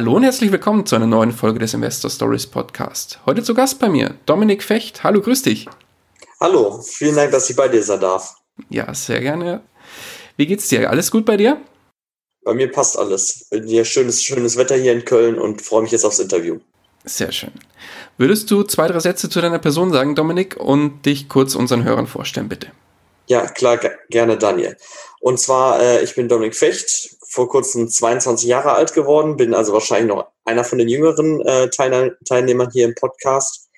Hallo und herzlich willkommen zu einer neuen Folge des Investor Stories Podcast. Heute zu Gast bei mir Dominik Fecht. Hallo, grüß dich. Hallo, vielen Dank, dass ich bei dir sein darf. Ja, sehr gerne. Wie geht's dir? Alles gut bei dir? Bei mir passt alles. Hier schönes, schönes Wetter hier in Köln und freue mich jetzt aufs Interview. Sehr schön. Würdest du zwei, drei Sätze zu deiner Person sagen, Dominik, und dich kurz unseren Hörern vorstellen, bitte? Ja, klar, gerne, Daniel. Und zwar, äh, ich bin Dominik Fecht, vor kurzem 22 Jahre alt geworden, bin also wahrscheinlich noch einer von den jüngeren äh, Teilnehmern hier im Podcast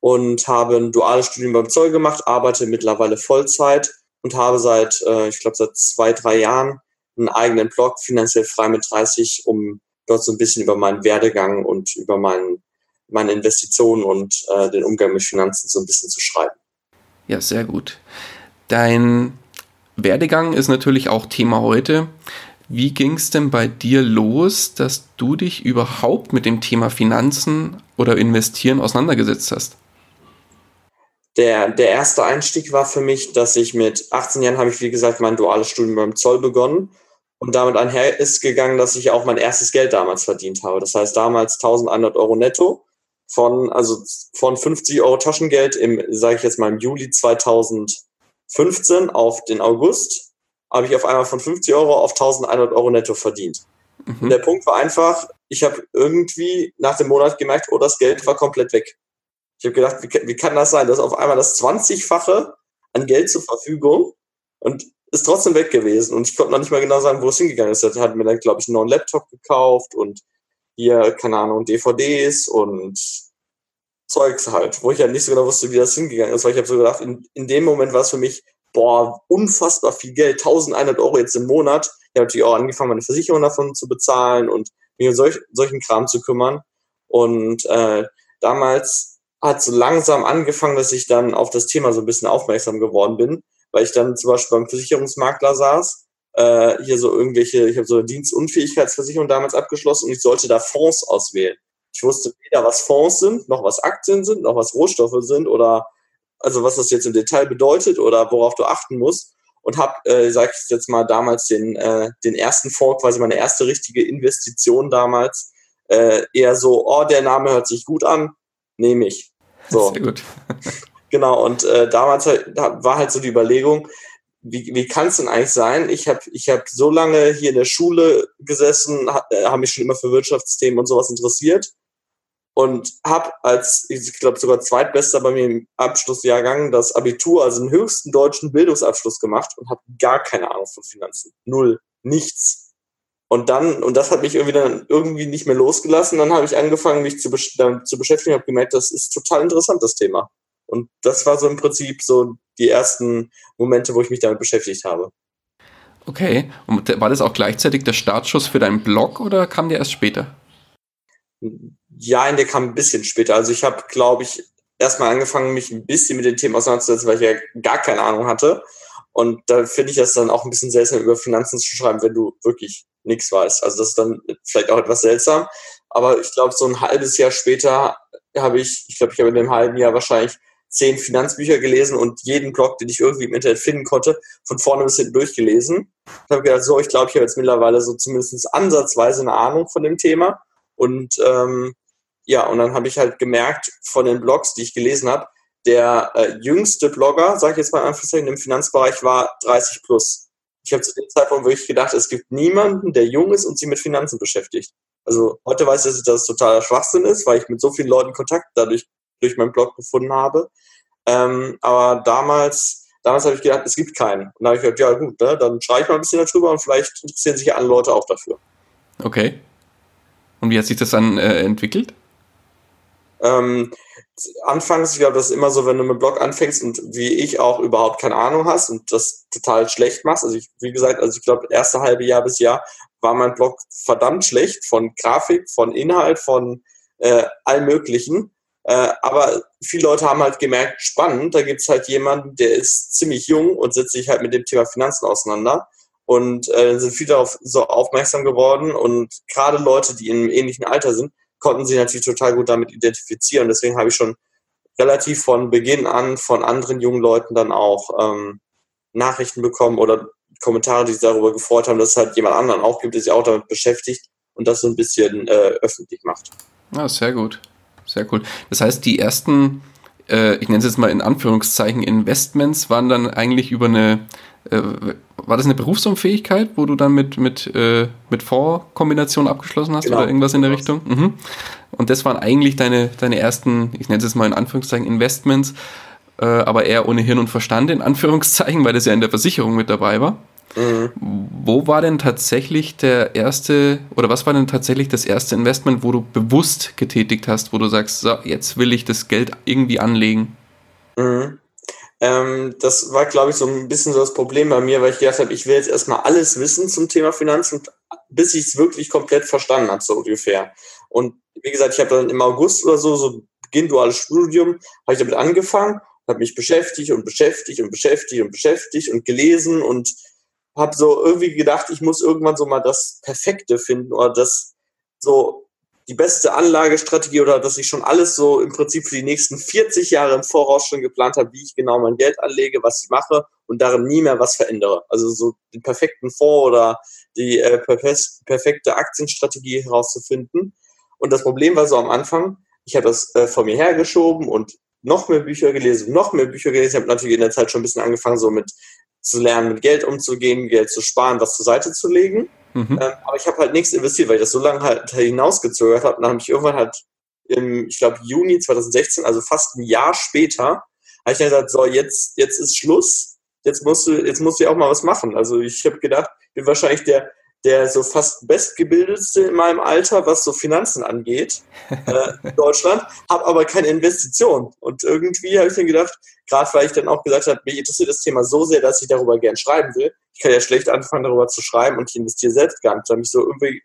und habe ein duales Studium beim Zoll gemacht, arbeite mittlerweile Vollzeit und habe seit, äh, ich glaube, seit zwei, drei Jahren einen eigenen Blog, finanziell frei mit 30, um dort so ein bisschen über meinen Werdegang und über meinen, meine Investitionen und äh, den Umgang mit Finanzen so ein bisschen zu schreiben. Ja, sehr gut. Dein Werdegang ist natürlich auch Thema heute. Wie ging es denn bei dir los, dass du dich überhaupt mit dem Thema Finanzen oder Investieren auseinandergesetzt hast? Der, der erste Einstieg war für mich, dass ich mit 18 Jahren habe ich, wie gesagt, mein duales Studium beim Zoll begonnen. Und damit einher ist gegangen, dass ich auch mein erstes Geld damals verdient habe. Das heißt damals 1100 Euro netto von, also von 50 Euro Taschengeld im, sage ich jetzt mal, im Juli 2015 auf den August habe ich auf einmal von 50 Euro auf 1100 Euro netto verdient. Mhm. der Punkt war einfach, ich habe irgendwie nach dem Monat gemerkt, oh, das Geld war komplett weg. Ich habe gedacht, wie, wie kann das sein? dass auf einmal das 20-fache an Geld zur Verfügung und ist trotzdem weg gewesen. Und ich konnte noch nicht mal genau sagen, wo es hingegangen ist. Er hat mir dann, glaube ich, einen neuen Laptop gekauft und hier, keine Ahnung, DVDs und Zeugs halt, wo ich halt nicht so genau wusste, wie das hingegangen ist, weil ich habe so gedacht, in, in dem Moment war es für mich boah, unfassbar viel Geld, 1100 Euro jetzt im Monat. Ich habe natürlich auch angefangen, meine Versicherung davon zu bezahlen und mich um solch, solchen Kram zu kümmern. Und äh, damals hat so langsam angefangen, dass ich dann auf das Thema so ein bisschen aufmerksam geworden bin, weil ich dann zum Beispiel beim Versicherungsmakler saß, äh, hier so irgendwelche, ich habe so eine Dienstunfähigkeitsversicherung damals abgeschlossen und ich sollte da Fonds auswählen. Ich wusste weder, was Fonds sind, noch was Aktien sind, noch was Rohstoffe sind oder also was das jetzt im Detail bedeutet oder worauf du achten musst. Und habe, äh, sag ich jetzt mal, damals den, äh, den ersten Fonds, quasi meine erste richtige Investition damals, äh, eher so, oh, der Name hört sich gut an, nehme ich. So. Sehr gut. genau, und äh, damals halt, war halt so die Überlegung, wie, wie kann es denn eigentlich sein? Ich habe ich hab so lange hier in der Schule gesessen, äh, habe mich schon immer für Wirtschaftsthemen und sowas interessiert und habe als, ich glaube sogar zweitbester bei mir im Abschlussjahrgang das Abitur, also den höchsten deutschen Bildungsabschluss gemacht und habe gar keine Ahnung von Finanzen. Null. Nichts. Und dann, und das hat mich irgendwie dann irgendwie nicht mehr losgelassen. Dann habe ich angefangen, mich zu, besch zu beschäftigen, habe gemerkt, das ist total interessant, das Thema. Und das war so im Prinzip so die ersten Momente, wo ich mich damit beschäftigt habe. Okay. Und war das auch gleichzeitig der Startschuss für deinen Blog oder kam der erst später? Ja, der kam ein bisschen später. Also ich habe, glaube ich, erstmal angefangen, mich ein bisschen mit den Themen auseinanderzusetzen, weil ich ja gar keine Ahnung hatte. Und da finde ich das dann auch ein bisschen seltsam, über Finanzen zu schreiben, wenn du wirklich nichts weißt. Also das ist dann vielleicht auch etwas seltsam. Aber ich glaube, so ein halbes Jahr später habe ich, ich glaube, ich habe in dem halben Jahr wahrscheinlich zehn Finanzbücher gelesen und jeden Blog, den ich irgendwie im Internet finden konnte, von vorne bis hinten durchgelesen. Ich habe gedacht, so, ich glaube, ich habe jetzt mittlerweile so zumindest ansatzweise eine Ahnung von dem Thema. Und ähm, ja, und dann habe ich halt gemerkt von den Blogs, die ich gelesen habe, der äh, jüngste Blogger, sage ich jetzt mal Anführungszeichen, im Finanzbereich war 30 plus. Ich habe zu dem Zeitpunkt wirklich gedacht, es gibt niemanden, der jung ist und sich mit Finanzen beschäftigt. Also heute weiß ich, dass das totaler Schwachsinn ist, weil ich mit so vielen Leuten Kontakt dadurch durch meinen Blog gefunden habe. Ähm, aber damals, damals habe ich gedacht, es gibt keinen. Und da habe ich gedacht, ja gut, ne, dann schreibe ich mal ein bisschen darüber und vielleicht interessieren sich ja alle Leute auch dafür. Okay. Und wie hat sich das dann äh, entwickelt? Ähm, anfangs, ich glaube, das ist immer so, wenn du mit Blog anfängst und wie ich auch überhaupt keine Ahnung hast und das total schlecht machst. Also ich, wie gesagt, also ich glaube, erste halbe Jahr bis Jahr war mein Blog verdammt schlecht von Grafik, von Inhalt, von äh, allem Möglichen. Äh, aber viele Leute haben halt gemerkt, spannend, da gibt's halt jemanden, der ist ziemlich jung und setzt sich halt mit dem Thema Finanzen auseinander. Und äh, sind viele darauf so aufmerksam geworden. Und gerade Leute, die im ähnlichen Alter sind, konnten sich natürlich total gut damit identifizieren. Deswegen habe ich schon relativ von Beginn an von anderen jungen Leuten dann auch ähm, Nachrichten bekommen oder Kommentare, die sich darüber gefreut haben, dass es halt jemand anderen auch gibt, der sich auch damit beschäftigt und das so ein bisschen äh, öffentlich macht. Ja, sehr gut. Sehr cool. Das heißt, die ersten, äh, ich nenne es jetzt mal in Anführungszeichen, Investments waren dann eigentlich über eine, äh, war das eine Berufsunfähigkeit, wo du dann mit, mit, äh, mit Vorkombination abgeschlossen hast genau. oder irgendwas in der Richtung? Mhm. Und das waren eigentlich deine, deine ersten, ich nenne es jetzt mal in Anführungszeichen, Investments, äh, aber eher ohne Hirn und Verstand in Anführungszeichen, weil das ja in der Versicherung mit dabei war. Mhm. Wo war denn tatsächlich der erste, oder was war denn tatsächlich das erste Investment, wo du bewusst getätigt hast, wo du sagst, so, jetzt will ich das Geld irgendwie anlegen? Mhm. Ähm, das war, glaube ich, so ein bisschen so das Problem bei mir, weil ich gedacht habe, ich will jetzt erstmal alles wissen zum Thema Finanzen, bis ich es wirklich komplett verstanden habe, so ungefähr. Und wie gesagt, ich habe dann im August oder so, so Beginn duales Studium, habe ich damit angefangen, habe mich beschäftigt und beschäftigt und beschäftigt und beschäftigt und gelesen und habe so irgendwie gedacht, ich muss irgendwann so mal das Perfekte finden oder das so die beste Anlagestrategie oder dass ich schon alles so im Prinzip für die nächsten 40 Jahre im Voraus schon geplant habe, wie ich genau mein Geld anlege, was ich mache und darin nie mehr was verändere. Also so den perfekten Fonds oder die äh, perfekte Aktienstrategie herauszufinden. Und das Problem war so am Anfang, ich habe das äh, vor mir hergeschoben und noch mehr Bücher gelesen, noch mehr Bücher gelesen. Ich habe natürlich in der Zeit schon ein bisschen angefangen, so mit zu lernen, mit Geld umzugehen, Geld zu sparen, was zur Seite zu legen. Mhm. Ähm, aber ich habe halt nichts investiert, weil ich das so lange halt hinausgezögert habe. Und dann habe ich irgendwann halt im, ich glaube, Juni 2016, also fast ein Jahr später, habe ich dann gesagt, so, jetzt, jetzt ist Schluss. Jetzt musst du, jetzt musst du ja auch mal was machen. Also ich habe gedacht, ich bin wahrscheinlich der, der so fast bestgebildetste in meinem Alter, was so Finanzen angeht, äh, in Deutschland, habe aber keine Investition. Und irgendwie habe ich dann gedacht, gerade weil ich dann auch gesagt habe, mich interessiert das Thema so sehr, dass ich darüber gern schreiben will. Ich kann ja schlecht anfangen, darüber zu schreiben und ich investiere selbst gar nicht. Da habe ich so irgendwie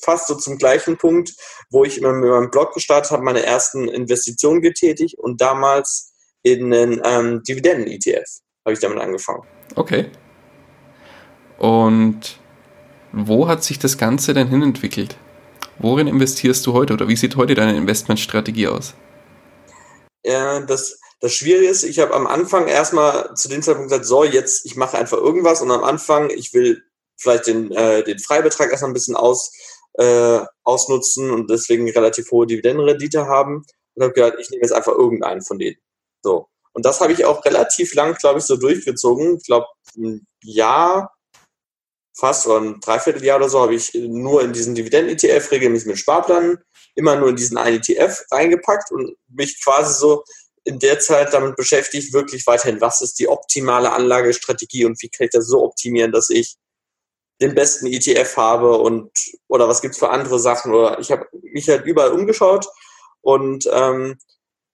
fast so zum gleichen Punkt, wo ich immer mit meinem Blog gestartet habe, meine ersten Investitionen getätigt und damals in einen ähm, Dividenden-ETF habe ich damit angefangen. Okay. Und wo hat sich das Ganze denn hinentwickelt? Worin investierst du heute oder wie sieht heute deine Investmentstrategie aus? Ja, das, das Schwierige ist, ich habe am Anfang erstmal zu dem Zeitpunkt gesagt, so, jetzt, ich mache einfach irgendwas und am Anfang, ich will vielleicht den, äh, den Freibetrag erstmal ein bisschen aus, äh, ausnutzen und deswegen relativ hohe Dividendenrendite haben und habe gesagt, ich nehme jetzt einfach irgendeinen von denen. So. Und das habe ich auch relativ lang, glaube ich, so durchgezogen. Ich glaube, ein Jahr fast oder ein Dreivierteljahr oder so habe ich nur in diesen Dividenden-ETF regelmäßig mit Sparplan immer nur in diesen einen ETF reingepackt und mich quasi so in der Zeit damit beschäftigt, wirklich weiterhin, was ist die optimale Anlagestrategie und wie kann ich das so optimieren, dass ich den besten ETF habe und oder was gibt es für andere Sachen? Oder ich habe mich halt überall umgeschaut und ähm,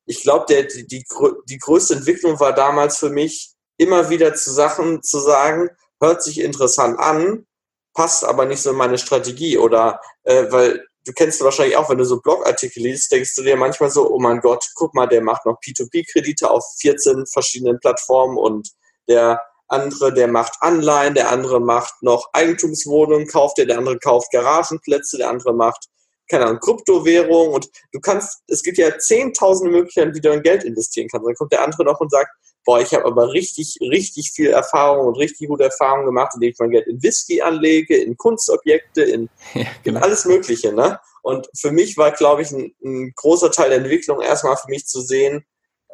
ich glaube, die, die, die größte Entwicklung war damals für mich, immer wieder zu Sachen zu sagen, hört sich interessant an, passt aber nicht so in meine Strategie oder äh, weil du kennst wahrscheinlich auch, wenn du so Blogartikel liest, denkst du dir manchmal so, oh mein Gott, guck mal, der macht noch P2P-Kredite auf 14 verschiedenen Plattformen und der andere, der macht Anleihen, der andere macht noch Eigentumswohnungen, kauft der, der andere kauft Garagenplätze, der andere macht, keine Ahnung, Kryptowährung und du kannst, es gibt ja zehntausende Möglichkeiten, wie du dein Geld investieren kannst. Dann kommt der andere noch und sagt, boah, ich habe aber richtig, richtig viel Erfahrung und richtig gute Erfahrungen gemacht, indem ich mein Geld in Whisky anlege, in Kunstobjekte, in, ja, genau. in alles Mögliche. Ne? Und für mich war, glaube ich, ein, ein, großer Teil der Entwicklung erstmal für mich zu sehen,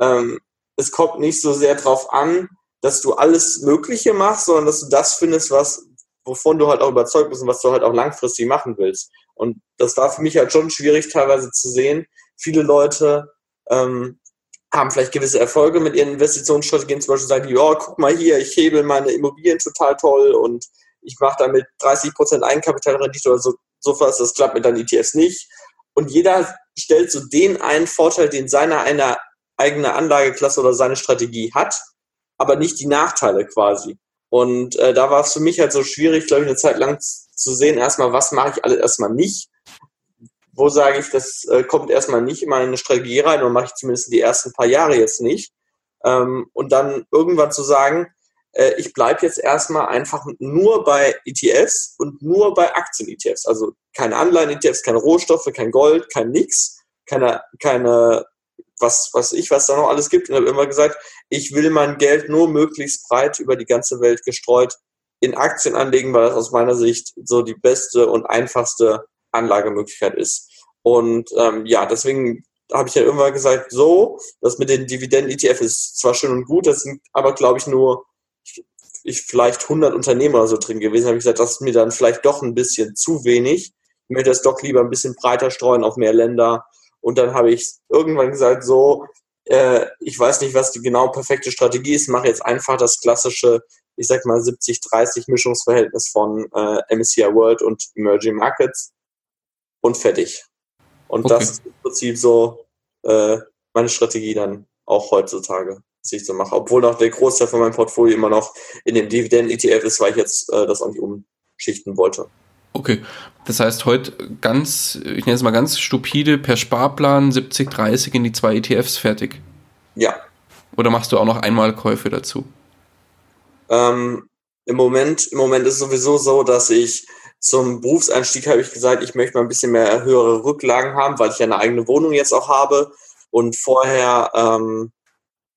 ähm, es kommt nicht so sehr darauf an, dass du alles Mögliche machst, sondern dass du das findest, was, wovon du halt auch überzeugt bist und was du halt auch langfristig machen willst. Und das war für mich halt schon schwierig teilweise zu sehen. Viele Leute ähm, haben vielleicht gewisse Erfolge mit ihren Investitionsstrategien, zum Beispiel sagen die, oh, guck mal hier, ich hebel meine Immobilien total toll und ich mache damit 30% Eigenkapitalrendite oder so, so was, das klappt mit deinen ETFs nicht. Und jeder stellt so den einen Vorteil, den seine eine eigene Anlageklasse oder seine Strategie hat, aber nicht die Nachteile quasi. Und äh, da war es für mich halt so schwierig, glaube ich, eine Zeit lang zu sehen, erstmal, was mache ich alles erstmal nicht. Wo sage ich, das äh, kommt erstmal nicht in meine Strategie rein und mache ich zumindest die ersten paar Jahre jetzt nicht. Ähm, und dann irgendwann zu sagen, äh, ich bleibe jetzt erstmal einfach nur bei ETFs und nur bei Aktien-ETFs. Also keine Anleihen-ETFs, keine Rohstoffe, kein Gold, kein nix, keine, keine was, was ich, was da noch alles gibt. Und habe immer gesagt, ich will mein Geld nur möglichst breit über die ganze Welt gestreut in Aktien anlegen, weil das aus meiner Sicht so die beste und einfachste Anlagemöglichkeit ist. Und ähm, ja, deswegen habe ich ja immer gesagt, so, das mit den Dividenden-ETF ist zwar schön und gut, das sind aber, glaube ich, nur ich vielleicht 100 Unternehmer so drin gewesen. habe ich gesagt, das ist mir dann vielleicht doch ein bisschen zu wenig. Ich möchte das doch lieber ein bisschen breiter streuen auf mehr Länder. Und dann habe ich irgendwann gesagt, so, äh, ich weiß nicht, was die genau perfekte Strategie ist, mache jetzt einfach das klassische, ich sag mal 70-30 Mischungsverhältnis von äh, MSCI World und Emerging Markets und fertig. Und okay. das ist im Prinzip so äh, meine Strategie dann auch heutzutage was ich so mache. Obwohl noch der Großteil von meinem Portfolio immer noch in dem Dividenden-ETF ist, weil ich jetzt äh, das auch nicht umschichten wollte. Okay, das heißt heute ganz, ich nenne es mal ganz stupide, per Sparplan 70-30 in die zwei ETFs fertig. Ja. Oder machst du auch noch Einmalkäufe dazu? Ähm, Im Moment, im Moment ist es sowieso so, dass ich zum Berufseinstieg habe ich gesagt, ich möchte mal ein bisschen mehr höhere Rücklagen haben, weil ich ja eine eigene Wohnung jetzt auch habe. Und vorher ähm,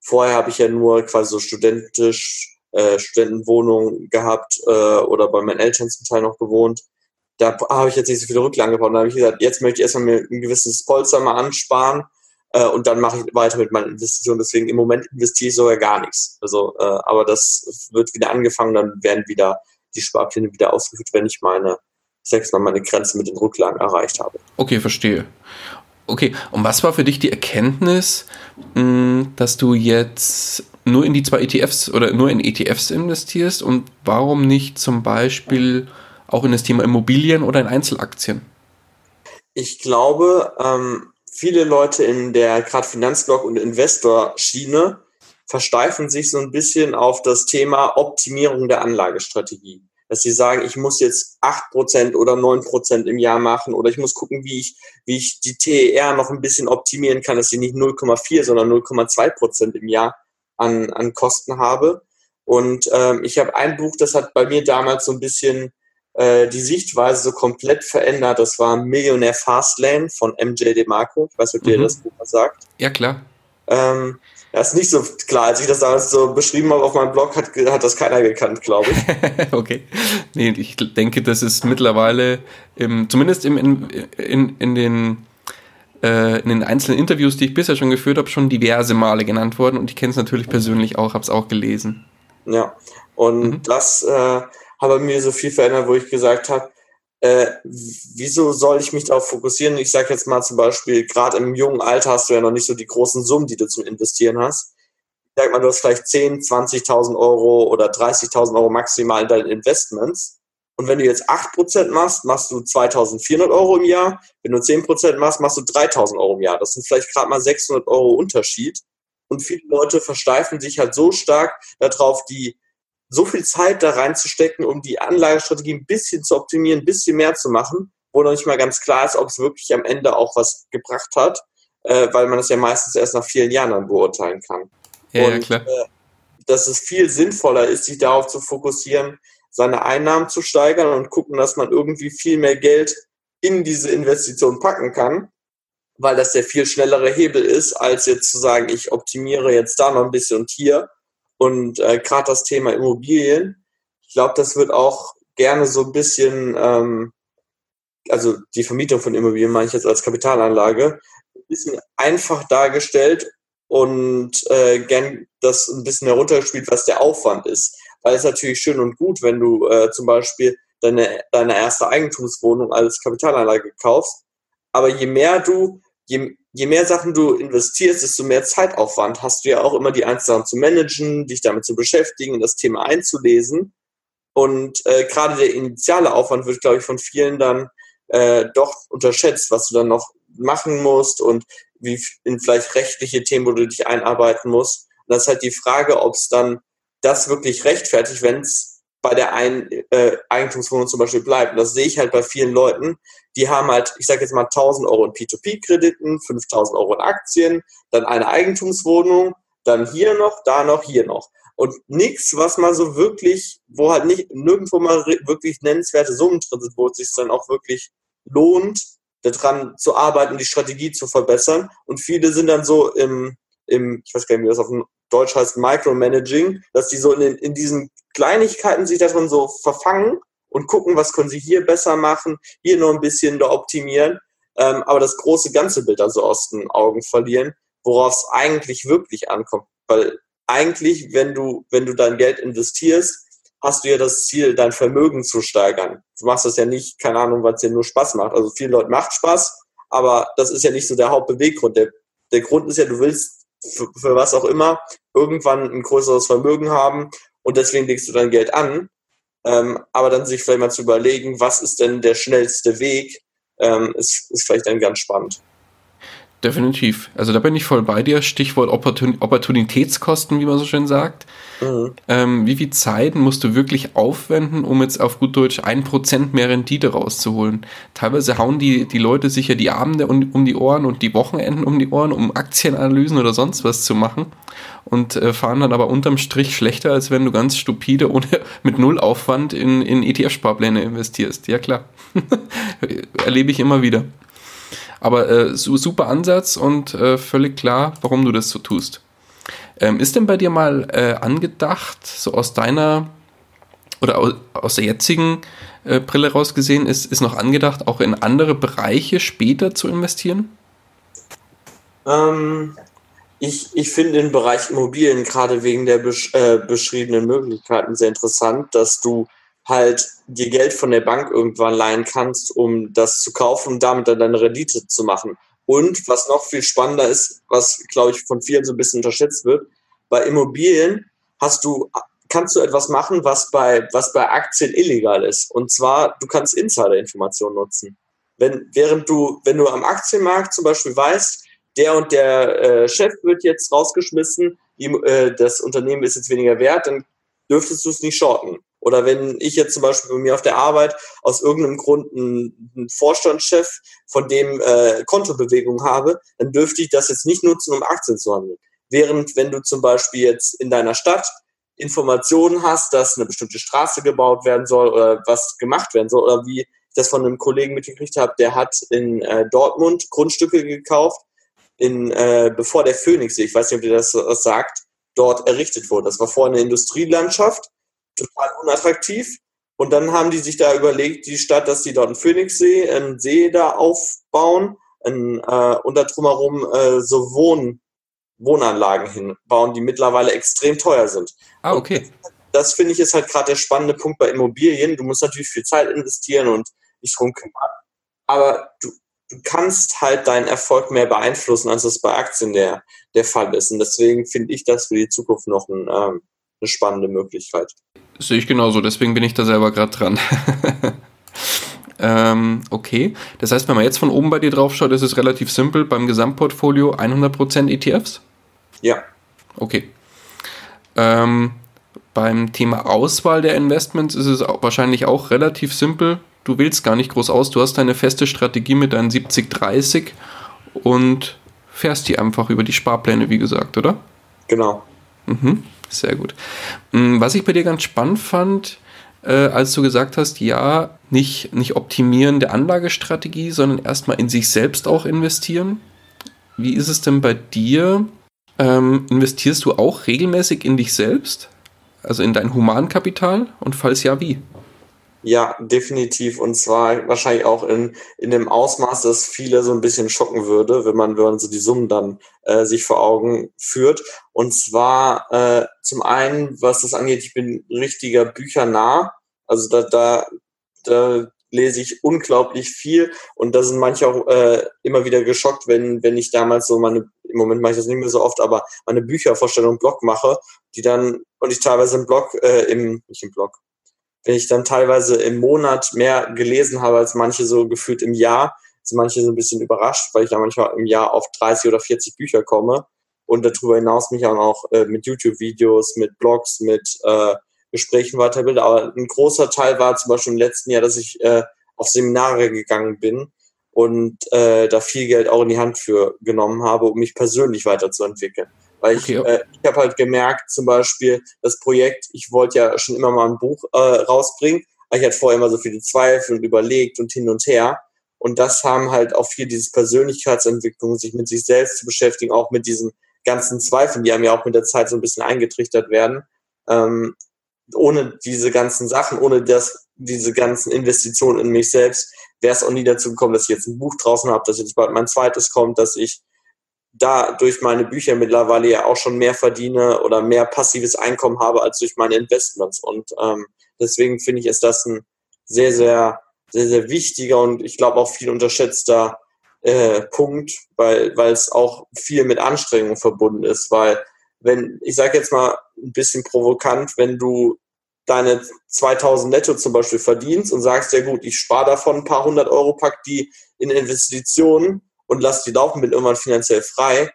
Vorher habe ich ja nur quasi so studentisch äh, Studentenwohnung gehabt äh, oder bei meinen Eltern zum Teil noch gewohnt. Da habe ich jetzt nicht so viele Rücklagen gebraucht. Da habe ich gesagt, jetzt möchte ich erstmal mir ein gewisses Polster mal ansparen äh, und dann mache ich weiter mit meinen Investitionen. Deswegen im Moment investiere ich sogar gar nichts. Also, äh, aber das wird wieder angefangen, dann werden wieder die Sparpläne wieder ausgeführt, wenn ich meine, ich sag's mal, meine Grenze mit den Rücklagen erreicht habe. Okay, verstehe. Okay, und was war für dich die Erkenntnis, hm, dass du jetzt nur in die zwei ETFs oder nur in ETFs investierst und warum nicht zum Beispiel auch in das Thema Immobilien oder in Einzelaktien? Ich glaube, ähm, viele Leute in der gerade Finanzblock- und Investor-Schiene versteifen sich so ein bisschen auf das Thema Optimierung der Anlagestrategie dass sie sagen, ich muss jetzt acht Prozent oder neun Prozent im Jahr machen oder ich muss gucken, wie ich, wie ich die TER noch ein bisschen optimieren kann, dass ich nicht 0,4, sondern 0,2 Prozent im Jahr an, an Kosten habe. Und ähm, ich habe ein Buch, das hat bei mir damals so ein bisschen äh, die Sichtweise so komplett verändert. Das war Millionär Fastlane von MJ DeMarco. Ich weiß nicht, ob dir mhm. das Buch was sagt. Ja, klar. Ähm, das ist nicht so klar. Als ich das damals so beschrieben habe auf meinem Blog, hat, hat das keiner gekannt, glaube ich. okay. Nee, ich denke, das ist mittlerweile, im, zumindest im, in, in, in, den, äh, in den einzelnen Interviews, die ich bisher schon geführt habe, schon diverse Male genannt worden. Und ich kenne es natürlich persönlich auch, habe es auch gelesen. Ja, und mhm. das äh, hat bei mir so viel verändert, wo ich gesagt habe, äh, wieso soll ich mich darauf fokussieren? Ich sage jetzt mal zum Beispiel, gerade im jungen Alter hast du ja noch nicht so die großen Summen, die du zum Investieren hast. Ich sag mal, du hast vielleicht 10, 20.000 Euro oder 30.000 Euro maximal in deinen Investments. Und wenn du jetzt 8% machst, machst du 2.400 Euro im Jahr. Wenn du 10% machst, machst du 3.000 Euro im Jahr. Das sind vielleicht gerade mal 600 Euro Unterschied. Und viele Leute versteifen sich halt so stark darauf, die so viel Zeit da reinzustecken, um die Anlagestrategie ein bisschen zu optimieren, ein bisschen mehr zu machen, wo noch nicht mal ganz klar ist, ob es wirklich am Ende auch was gebracht hat, äh, weil man das ja meistens erst nach vielen Jahren dann beurteilen kann. Ja, Und, ja, klar. Äh, dass es viel sinnvoller ist, sich darauf zu fokussieren, seine Einnahmen zu steigern und gucken, dass man irgendwie viel mehr Geld in diese Investition packen kann, weil das der viel schnellere Hebel ist, als jetzt zu sagen, ich optimiere jetzt da noch ein bisschen und hier und äh, gerade das Thema Immobilien, ich glaube, das wird auch gerne so ein bisschen, ähm, also die Vermietung von Immobilien meine ich jetzt als Kapitalanlage, ein bisschen einfach dargestellt und äh, gern das ein bisschen heruntergespielt, was der Aufwand ist. Weil es natürlich schön und gut, wenn du äh, zum Beispiel deine, deine erste Eigentumswohnung als Kapitalanlage kaufst. Aber je mehr du, je, je mehr Sachen du investierst, desto mehr Zeitaufwand hast du ja auch immer die einzelnen zu managen, dich damit zu beschäftigen, das Thema einzulesen. Und äh, gerade der initiale Aufwand wird, glaube ich, von vielen dann äh, doch unterschätzt, was du dann noch machen musst und wie in vielleicht rechtliche Themen, wo du dich einarbeiten musst. Und das ist halt die Frage, ob es dann das wirklich rechtfertigt, wenn es bei der ein, äh, Eigentumswohnung zum Beispiel bleibt. Und das sehe ich halt bei vielen Leuten, die haben halt, ich sage jetzt mal 1000 Euro in P2P-Krediten, 5000 Euro in Aktien, dann eine Eigentumswohnung, dann hier noch, da noch, hier noch. Und nichts, was mal so wirklich, wo halt nicht nirgendwo mal wirklich nennenswerte Summen drin sind, wo es sich dann auch wirklich lohnt, daran zu arbeiten, die Strategie zu verbessern. Und viele sind dann so im, im ich weiß gar nicht, wie das auf Deutsch heißt, Micromanaging, dass die so in, in diesen Kleinigkeiten sich darin so verfangen und gucken, was können sie hier besser machen, hier noch ein bisschen da optimieren, ähm, aber das große ganze Bild also aus den Augen verlieren, worauf es eigentlich wirklich ankommt. Weil eigentlich, wenn du, wenn du dein Geld investierst, hast du ja das Ziel, dein Vermögen zu steigern. Du machst das ja nicht, keine Ahnung, weil es dir nur Spaß macht. Also vielen Leuten macht Spaß, aber das ist ja nicht so der Hauptbeweggrund. Der, der Grund ist ja, du willst für, für was auch immer irgendwann ein größeres Vermögen haben und deswegen legst du dein Geld an. Ähm, aber dann sich vielleicht mal zu überlegen, was ist denn der schnellste Weg, ähm, ist, ist vielleicht dann ganz spannend. Definitiv. Also da bin ich voll bei dir. Stichwort Opportun Opportunitätskosten, wie man so schön sagt. Mhm. Ähm, wie viel Zeit musst du wirklich aufwenden, um jetzt auf gut Deutsch ein Prozent mehr Rendite rauszuholen? Teilweise hauen die, die Leute sich ja die Abende um, um die Ohren und die Wochenenden um die Ohren, um Aktienanalysen oder sonst was zu machen und äh, fahren dann aber unterm Strich schlechter, als wenn du ganz stupide ohne, mit null Aufwand in, in ETF-Sparpläne investierst. Ja klar. Erlebe ich immer wieder. Aber äh, super Ansatz und äh, völlig klar, warum du das so tust. Ähm, ist denn bei dir mal äh, angedacht, so aus deiner oder aus, aus der jetzigen äh, Brille rausgesehen, ist, ist noch angedacht, auch in andere Bereiche später zu investieren? Ähm, ich, ich finde den Bereich Immobilien gerade wegen der besch äh, beschriebenen Möglichkeiten sehr interessant, dass du halt dir Geld von der Bank irgendwann leihen kannst, um das zu kaufen und damit dann deine Rendite zu machen. Und was noch viel spannender ist, was glaube ich von vielen so ein bisschen unterschätzt wird, bei Immobilien hast du kannst du etwas machen, was bei was bei Aktien illegal ist. Und zwar du kannst Insider-Informationen nutzen. Wenn während du wenn du am Aktienmarkt zum Beispiel weißt, der und der äh, Chef wird jetzt rausgeschmissen, die, äh, das Unternehmen ist jetzt weniger wert, dann dürftest du es nicht shorten. Oder wenn ich jetzt zum Beispiel bei mir auf der Arbeit aus irgendeinem Grund einen, Vorstandschef, von dem äh, Kontobewegung habe, dann dürfte ich das jetzt nicht nutzen, um Aktien zu handeln. Während wenn du zum Beispiel jetzt in deiner Stadt Informationen hast, dass eine bestimmte Straße gebaut werden soll oder was gemacht werden soll oder wie ich das von einem Kollegen mitgekriegt habe, der hat in äh, Dortmund Grundstücke gekauft, in, äh, bevor der Phoenixsee, ich weiß nicht, ob ihr das, das sagt, dort errichtet wurde. Das war vorher eine Industrielandschaft total unattraktiv. Und dann haben die sich da überlegt, die Stadt, dass sie dort einen Phoenixsee, einen See da aufbauen ein, äh, und da drumherum äh, so Wohn, Wohnanlagen hinbauen, die mittlerweile extrem teuer sind. Ah, okay. Und das finde ich ist halt gerade der spannende Punkt bei Immobilien. Du musst natürlich viel Zeit investieren und dich drum kümmern. Aber du, du kannst halt deinen Erfolg mehr beeinflussen, als es bei Aktien der, der Fall ist. Und deswegen finde ich das für die Zukunft noch ein, ähm, eine spannende Möglichkeit. Sehe ich genauso, deswegen bin ich da selber gerade dran. ähm, okay, das heißt, wenn man jetzt von oben bei dir drauf schaut, ist es relativ simpel. Beim Gesamtportfolio 100% ETFs? Ja. Okay. Ähm, beim Thema Auswahl der Investments ist es wahrscheinlich auch relativ simpel. Du wählst gar nicht groß aus, du hast deine feste Strategie mit deinen 70-30 und fährst die einfach über die Sparpläne, wie gesagt, oder? Genau. Mhm. Sehr gut. Mm, was ich bei dir ganz spannend fand, äh, als du gesagt hast, ja, nicht, nicht optimieren der Anlagestrategie, sondern erstmal in sich selbst auch investieren. Wie ist es denn bei dir? Ähm, investierst du auch regelmäßig in dich selbst? Also in dein Humankapital? Und falls ja, wie? Ja, definitiv. Und zwar wahrscheinlich auch in, in dem Ausmaß, dass viele so ein bisschen schocken würde, wenn man, wenn man so die Summen dann äh, sich vor Augen führt. Und zwar äh, zum einen, was das angeht, ich bin richtiger Büchernah. Also da, da, da lese ich unglaublich viel und da sind manche auch äh, immer wieder geschockt, wenn, wenn ich damals so meine, im Moment mache ich das nicht mehr so oft, aber meine Büchervorstellung Blog mache, die dann, und ich teilweise im Blog, äh, im, nicht im Blog, wenn ich dann teilweise im Monat mehr gelesen habe als manche so gefühlt im Jahr, sind manche so ein bisschen überrascht, weil ich da manchmal im Jahr auf 30 oder 40 Bücher komme und darüber hinaus mich auch noch äh, mit YouTube-Videos, mit Blogs, mit, äh, Gesprächen weiterbilde. Aber ein großer Teil war zum Beispiel im letzten Jahr, dass ich äh, auf Seminare gegangen bin und äh, da viel Geld auch in die Hand für genommen habe, um mich persönlich weiterzuentwickeln. Weil ich, okay. äh, ich habe halt gemerkt, zum Beispiel das Projekt, ich wollte ja schon immer mal ein Buch äh, rausbringen, aber ich hatte vorher immer so viele Zweifel und überlegt und hin und her. Und das haben halt auch viel dieses Persönlichkeitsentwicklung, sich mit sich selbst zu beschäftigen, auch mit diesen ganzen Zweifeln, die einem ja auch mit der Zeit so ein bisschen eingetrichtert werden. Ähm, ohne diese ganzen Sachen, ohne das, diese ganzen Investitionen in mich selbst, wäre es auch nie dazu gekommen, dass ich jetzt ein Buch draußen habe, dass jetzt bald mein zweites kommt, dass ich da durch meine Bücher mittlerweile ja auch schon mehr verdiene oder mehr passives Einkommen habe als durch meine Investments. Und ähm, deswegen finde ich, ist das ein sehr, sehr, sehr, sehr wichtiger und ich glaube auch viel unterschätzter äh, Punkt, weil weil es auch viel mit Anstrengung verbunden ist, weil wenn, ich sage jetzt mal ein bisschen provokant, wenn du deine 2000 netto zum Beispiel verdienst und sagst, ja gut, ich spare davon ein paar hundert Euro, pack die in Investitionen und lass die laufen, bin irgendwann finanziell frei,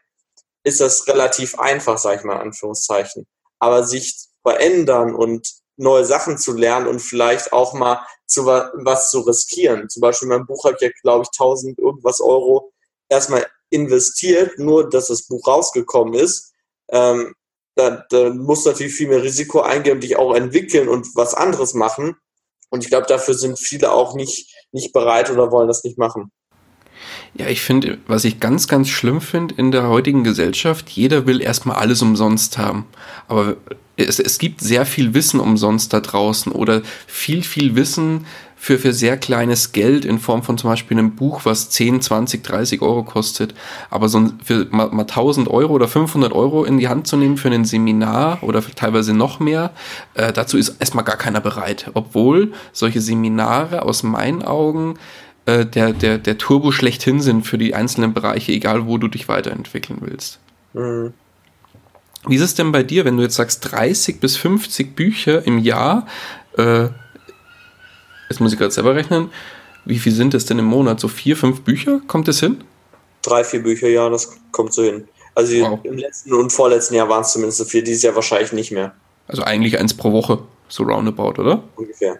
ist das relativ einfach, sage ich mal in Anführungszeichen. Aber sich verändern und neue Sachen zu lernen und vielleicht auch mal zu was zu riskieren. Zum Beispiel in meinem Buch habe ich ja, glaube ich, 1000 irgendwas Euro erstmal investiert, nur dass das Buch rausgekommen ist ähm, da, da musst du natürlich viel mehr Risiko eingehen und dich auch entwickeln und was anderes machen. Und ich glaube, dafür sind viele auch nicht, nicht bereit oder wollen das nicht machen. Ja, ich finde, was ich ganz, ganz schlimm finde in der heutigen Gesellschaft, jeder will erstmal alles umsonst haben. Aber es, es gibt sehr viel Wissen umsonst da draußen oder viel, viel Wissen, für, für sehr kleines Geld in Form von zum Beispiel einem Buch, was 10, 20, 30 Euro kostet. Aber so für mal, mal 1000 Euro oder 500 Euro in die Hand zu nehmen für ein Seminar oder teilweise noch mehr, äh, dazu ist erstmal gar keiner bereit. Obwohl solche Seminare aus meinen Augen äh, der, der, der Turbo schlechthin sind für die einzelnen Bereiche, egal wo du dich weiterentwickeln willst. Mhm. Wie ist es denn bei dir, wenn du jetzt sagst 30 bis 50 Bücher im Jahr? Äh, Jetzt muss ich gerade selber rechnen. Wie viel sind es denn im Monat? So vier, fünf Bücher? Kommt das hin? Drei, vier Bücher, ja, das kommt so hin. Also wow. im letzten und vorletzten Jahr waren es zumindest so vier, dieses Jahr wahrscheinlich nicht mehr. Also eigentlich eins pro Woche, so roundabout, oder? Ungefähr.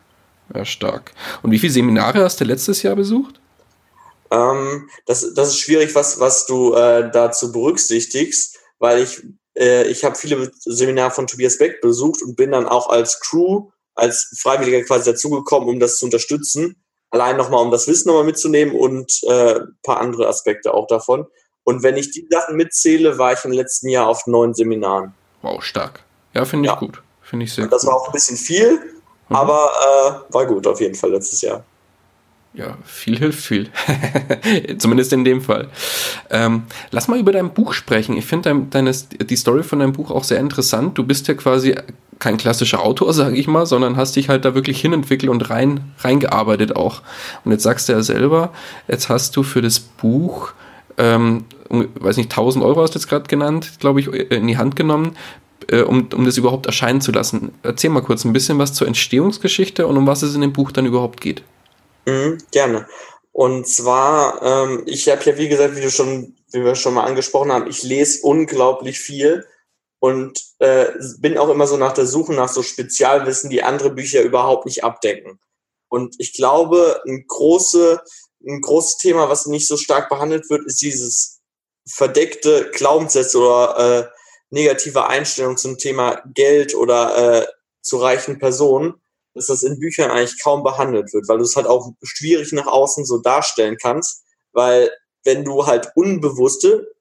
Ja, stark. Und wie viele Seminare hast du letztes Jahr besucht? Ähm, das, das ist schwierig, was, was du äh, dazu berücksichtigst, weil ich, äh, ich habe viele Seminare von Tobias Beck besucht und bin dann auch als Crew als Freiwilliger quasi dazugekommen, um das zu unterstützen. Allein nochmal, um das Wissen nochmal mitzunehmen und äh, ein paar andere Aspekte auch davon. Und wenn ich die Sachen mitzähle, war ich im letzten Jahr auf neun Seminaren. Wow, stark. Ja, finde ich ja. gut. Finde ich sehr und das gut. war auch ein bisschen viel, mhm. aber äh, war gut auf jeden Fall letztes Jahr. Ja, viel hilft viel. Zumindest in dem Fall. Ähm, lass mal über dein Buch sprechen. Ich finde deine, die Story von deinem Buch auch sehr interessant. Du bist ja quasi kein klassischer Autor, sage ich mal, sondern hast dich halt da wirklich hinentwickelt und rein reingearbeitet auch. Und jetzt sagst du ja selber, jetzt hast du für das Buch, ähm, weiß nicht, 1000 Euro hast du jetzt gerade genannt, glaube ich, in die Hand genommen, äh, um, um das überhaupt erscheinen zu lassen. Erzähl mal kurz ein bisschen was zur Entstehungsgeschichte und um was es in dem Buch dann überhaupt geht. Mhm, gerne. Und zwar, ähm, ich habe ja, wie gesagt, wie du schon, wie wir schon mal angesprochen haben, ich lese unglaublich viel und äh, bin auch immer so nach der Suche nach so Spezialwissen, die andere Bücher überhaupt nicht abdecken. Und ich glaube, ein, große, ein großes Thema, was nicht so stark behandelt wird, ist dieses verdeckte Glaubenssätze oder äh, negative Einstellung zum Thema Geld oder äh, zu reichen Personen, dass das in Büchern eigentlich kaum behandelt wird, weil du es halt auch schwierig nach außen so darstellen kannst, weil wenn du halt unbewusste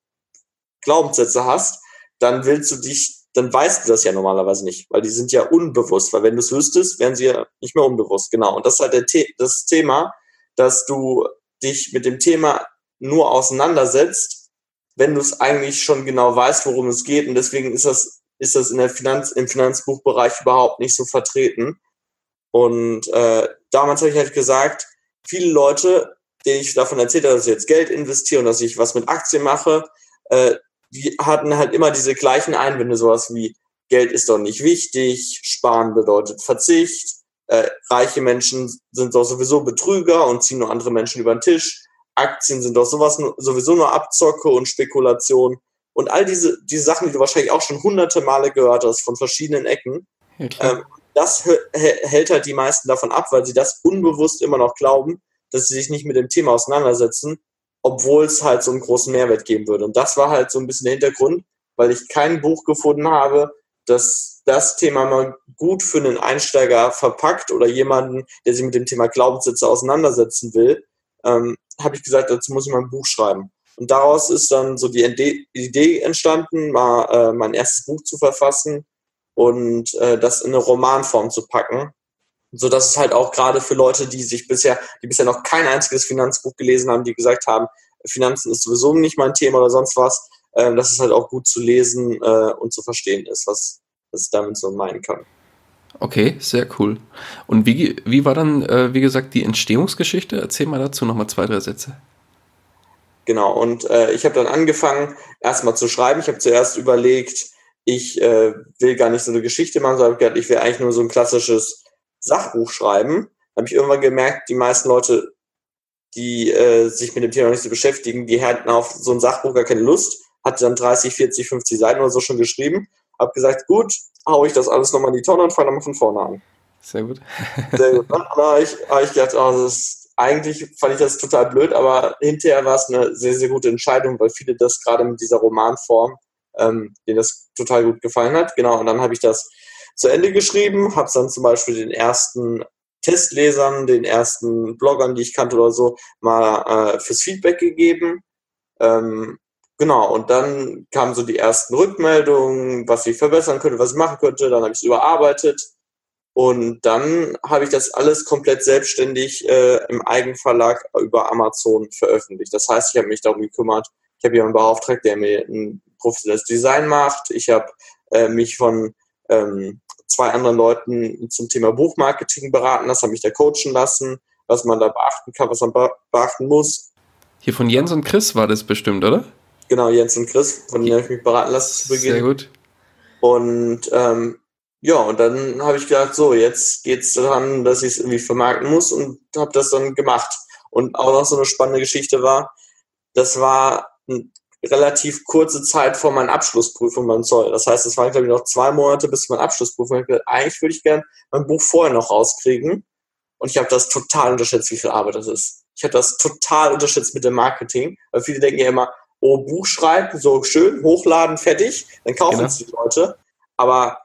Glaubenssätze hast, dann willst du dich, dann weißt du das ja normalerweise nicht, weil die sind ja unbewusst, weil wenn du es wüsstest, wären sie ja nicht mehr unbewusst, genau. Und das ist halt der The das Thema, dass du dich mit dem Thema nur auseinandersetzt, wenn du es eigentlich schon genau weißt, worum es geht. Und deswegen ist das, ist das in der Finanz, im Finanzbuchbereich überhaupt nicht so vertreten. Und äh, damals habe ich halt gesagt, viele Leute, denen ich davon erzählt habe, dass ich jetzt Geld investiere und dass ich was mit Aktien mache, äh, die hatten halt immer diese gleichen Einwände, sowas wie Geld ist doch nicht wichtig, Sparen bedeutet Verzicht, äh, reiche Menschen sind doch sowieso Betrüger und ziehen nur andere Menschen über den Tisch, Aktien sind doch sowas sowieso nur Abzocke und Spekulation und all diese, diese Sachen, die du wahrscheinlich auch schon hunderte Male gehört hast von verschiedenen Ecken. Ähm, das hält halt die meisten davon ab, weil sie das unbewusst immer noch glauben, dass sie sich nicht mit dem Thema auseinandersetzen, obwohl es halt so einen großen Mehrwert geben würde. Und das war halt so ein bisschen der Hintergrund, weil ich kein Buch gefunden habe, das das Thema mal gut für einen Einsteiger verpackt oder jemanden, der sich mit dem Thema Glaubenssätze auseinandersetzen will, ähm, habe ich gesagt, dazu muss ich mal ein Buch schreiben. Und daraus ist dann so die Idee entstanden, mal äh, mein erstes Buch zu verfassen und äh, das in eine Romanform zu packen, so dass es halt auch gerade für Leute, die sich bisher, die bisher noch kein einziges Finanzbuch gelesen haben, die gesagt haben, Finanzen ist sowieso nicht mein Thema oder sonst was, äh, dass es halt auch gut zu lesen äh, und zu verstehen ist, was, was ich damit so meinen kann. Okay, sehr cool. Und wie, wie war dann, äh, wie gesagt, die Entstehungsgeschichte? Erzähl mal dazu nochmal zwei, drei Sätze. Genau, und äh, ich habe dann angefangen, erstmal zu schreiben. Ich habe zuerst überlegt, ich äh, will gar nicht so eine Geschichte machen, sondern gedacht, ich will eigentlich nur so ein klassisches Sachbuch schreiben. Da habe ich irgendwann gemerkt, die meisten Leute, die äh, sich mit dem Thema noch nicht so beschäftigen, die hatten auf so ein Sachbuch gar keine Lust. Hatte dann 30, 40, 50 Seiten oder so schon geschrieben. Hab gesagt, gut, hau ich das alles nochmal in die Tonne und fange nochmal von vorne an. Sehr gut. Sehr gut. Dann habe ich, hab ich gedacht, oh, das ist, eigentlich fand ich das total blöd, aber hinterher war es eine sehr, sehr gute Entscheidung, weil viele das gerade mit dieser Romanform, ähm, denen das total gut gefallen hat. Genau, und dann habe ich das zu Ende geschrieben, habe es dann zum Beispiel den ersten Testlesern, den ersten Bloggern, die ich kannte oder so, mal äh, fürs Feedback gegeben. Ähm, Genau, und dann kamen so die ersten Rückmeldungen, was ich verbessern könnte, was ich machen könnte. Dann habe ich es überarbeitet. Und dann habe ich das alles komplett selbstständig äh, im Eigenverlag über Amazon veröffentlicht. Das heißt, ich habe mich darum gekümmert. Ich habe jemanden beauftragt, der mir ein professionelles Design macht. Ich habe äh, mich von ähm, zwei anderen Leuten zum Thema Buchmarketing beraten. Das habe ich da coachen lassen, was man da beachten kann, was man beachten muss. Hier von Jens und Chris war das bestimmt, oder? Genau, Jens und Chris, von denen habe ich mich beraten lassen zu Beginn. Sehr gut. Und ähm, ja, und dann habe ich gedacht, so, jetzt geht es daran, dass ich es irgendwie vermarkten muss und habe das dann gemacht. Und auch noch so eine spannende Geschichte war, das war eine relativ kurze Zeit vor meiner Abschlussprüfung beim Zoll. Das heißt, es waren, glaube ich, noch zwei Monate bis zu meiner Abschlussprüfung. Ich gedacht, eigentlich würde ich gerne mein Buch vorher noch rauskriegen. Und ich habe das total unterschätzt, wie viel Arbeit das ist. Ich habe das total unterschätzt mit dem Marketing, weil viele denken ja immer, oh, Buch schreiben, so schön, hochladen, fertig, dann kaufen genau. es die Leute. Aber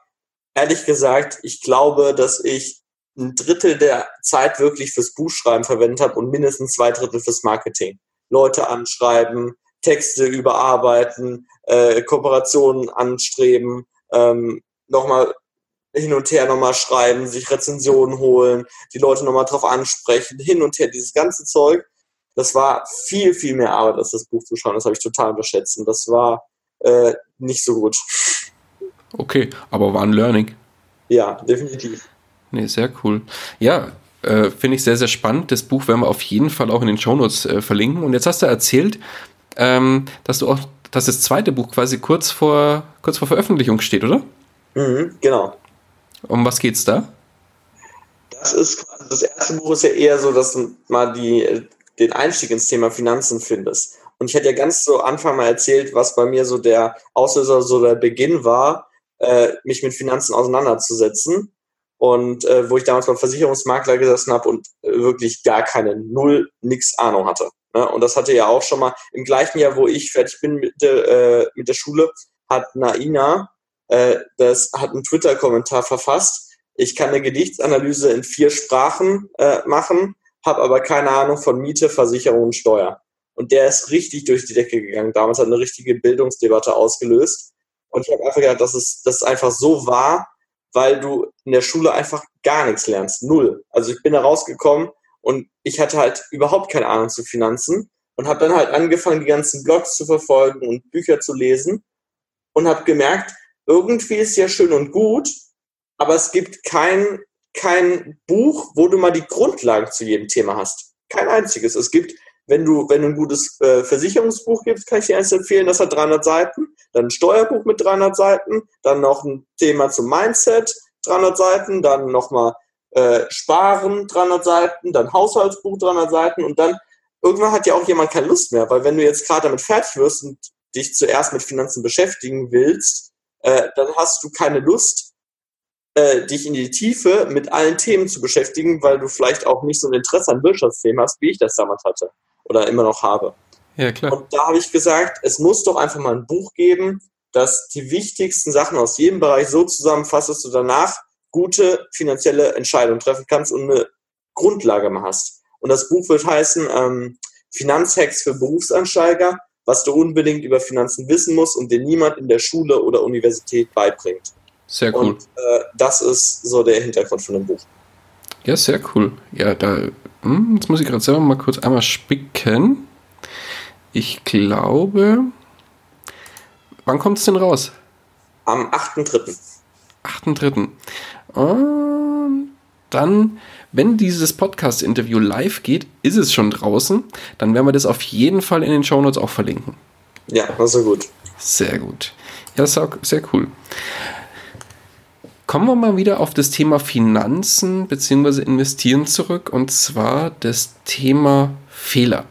ehrlich gesagt, ich glaube, dass ich ein Drittel der Zeit wirklich fürs Buchschreiben verwendet habe und mindestens zwei Drittel fürs Marketing. Leute anschreiben, Texte überarbeiten, äh, Kooperationen anstreben, ähm, nochmal hin und her nochmal schreiben, sich Rezensionen holen, die Leute nochmal drauf ansprechen, hin und her, dieses ganze Zeug das war viel, viel mehr Arbeit, als das Buch zu schauen. Das habe ich total unterschätzt. Und das war äh, nicht so gut. Okay, aber war ein Learning. Ja, definitiv. Nee, sehr cool. Ja, äh, finde ich sehr, sehr spannend. Das Buch werden wir auf jeden Fall auch in den Shownotes äh, verlinken. Und jetzt hast du erzählt, ähm, dass du auch, dass das zweite Buch quasi kurz vor, kurz vor Veröffentlichung steht, oder? Mhm, genau. Um was geht's da? Das ist das erste Buch ist ja eher so, dass mal die den Einstieg ins Thema Finanzen findest. Und ich hatte ja ganz zu Anfang mal erzählt, was bei mir so der Auslöser, so der Beginn war, äh, mich mit Finanzen auseinanderzusetzen. Und äh, wo ich damals beim Versicherungsmakler gesessen habe und äh, wirklich gar keine Null, nix Ahnung hatte. Ne? Und das hatte ja auch schon mal im gleichen Jahr, wo ich fertig bin mit der, äh, mit der Schule, hat Naina, äh, das hat einen Twitter-Kommentar verfasst. Ich kann eine Gedichtsanalyse in vier Sprachen äh, machen habe aber keine Ahnung von Miete, Versicherung und Steuer. Und der ist richtig durch die Decke gegangen. Damals hat eine richtige Bildungsdebatte ausgelöst. Und ich habe einfach gedacht, dass es, dass es einfach so war, weil du in der Schule einfach gar nichts lernst. Null. Also ich bin da rausgekommen und ich hatte halt überhaupt keine Ahnung zu Finanzen und habe dann halt angefangen, die ganzen Blogs zu verfolgen und Bücher zu lesen und habe gemerkt, irgendwie ist ja schön und gut, aber es gibt kein kein Buch, wo du mal die Grundlagen zu jedem Thema hast. Kein einziges. Es gibt, wenn du, wenn du ein gutes äh, Versicherungsbuch gibst, kann ich dir eins empfehlen, das hat 300 Seiten. Dann ein Steuerbuch mit 300 Seiten. Dann noch ein Thema zum Mindset, 300 Seiten. Dann nochmal äh, Sparen, 300 Seiten. Dann Haushaltsbuch, 300 Seiten. Und dann irgendwann hat ja auch jemand keine Lust mehr, weil wenn du jetzt gerade damit fertig wirst und dich zuerst mit Finanzen beschäftigen willst, äh, dann hast du keine Lust, äh, dich in die Tiefe mit allen Themen zu beschäftigen, weil du vielleicht auch nicht so ein Interesse an Wirtschaftsthemen hast, wie ich das damals hatte oder immer noch habe. Ja, klar. Und da habe ich gesagt, es muss doch einfach mal ein Buch geben, das die wichtigsten Sachen aus jedem Bereich so zusammenfasst, dass du danach gute finanzielle Entscheidungen treffen kannst und eine Grundlage mal hast. Und das Buch wird heißen ähm, Finanzhacks für Berufsansteiger, was du unbedingt über Finanzen wissen musst und dir niemand in der Schule oder Universität beibringt. Sehr cool. Und äh, das ist so der Hintergrund von dem Buch. Ja, sehr cool. Ja, da, hm, jetzt muss ich gerade selber mal kurz einmal spicken. Ich glaube. Wann kommt es denn raus? Am 8.3. 8.3. Und dann, wenn dieses Podcast-Interview live geht, ist es schon draußen. Dann werden wir das auf jeden Fall in den Shownotes auch verlinken. Ja, also gut. Sehr gut. Ja, sehr, sehr cool. Kommen wir mal wieder auf das Thema Finanzen bzw. Investieren zurück und zwar das Thema Fehler.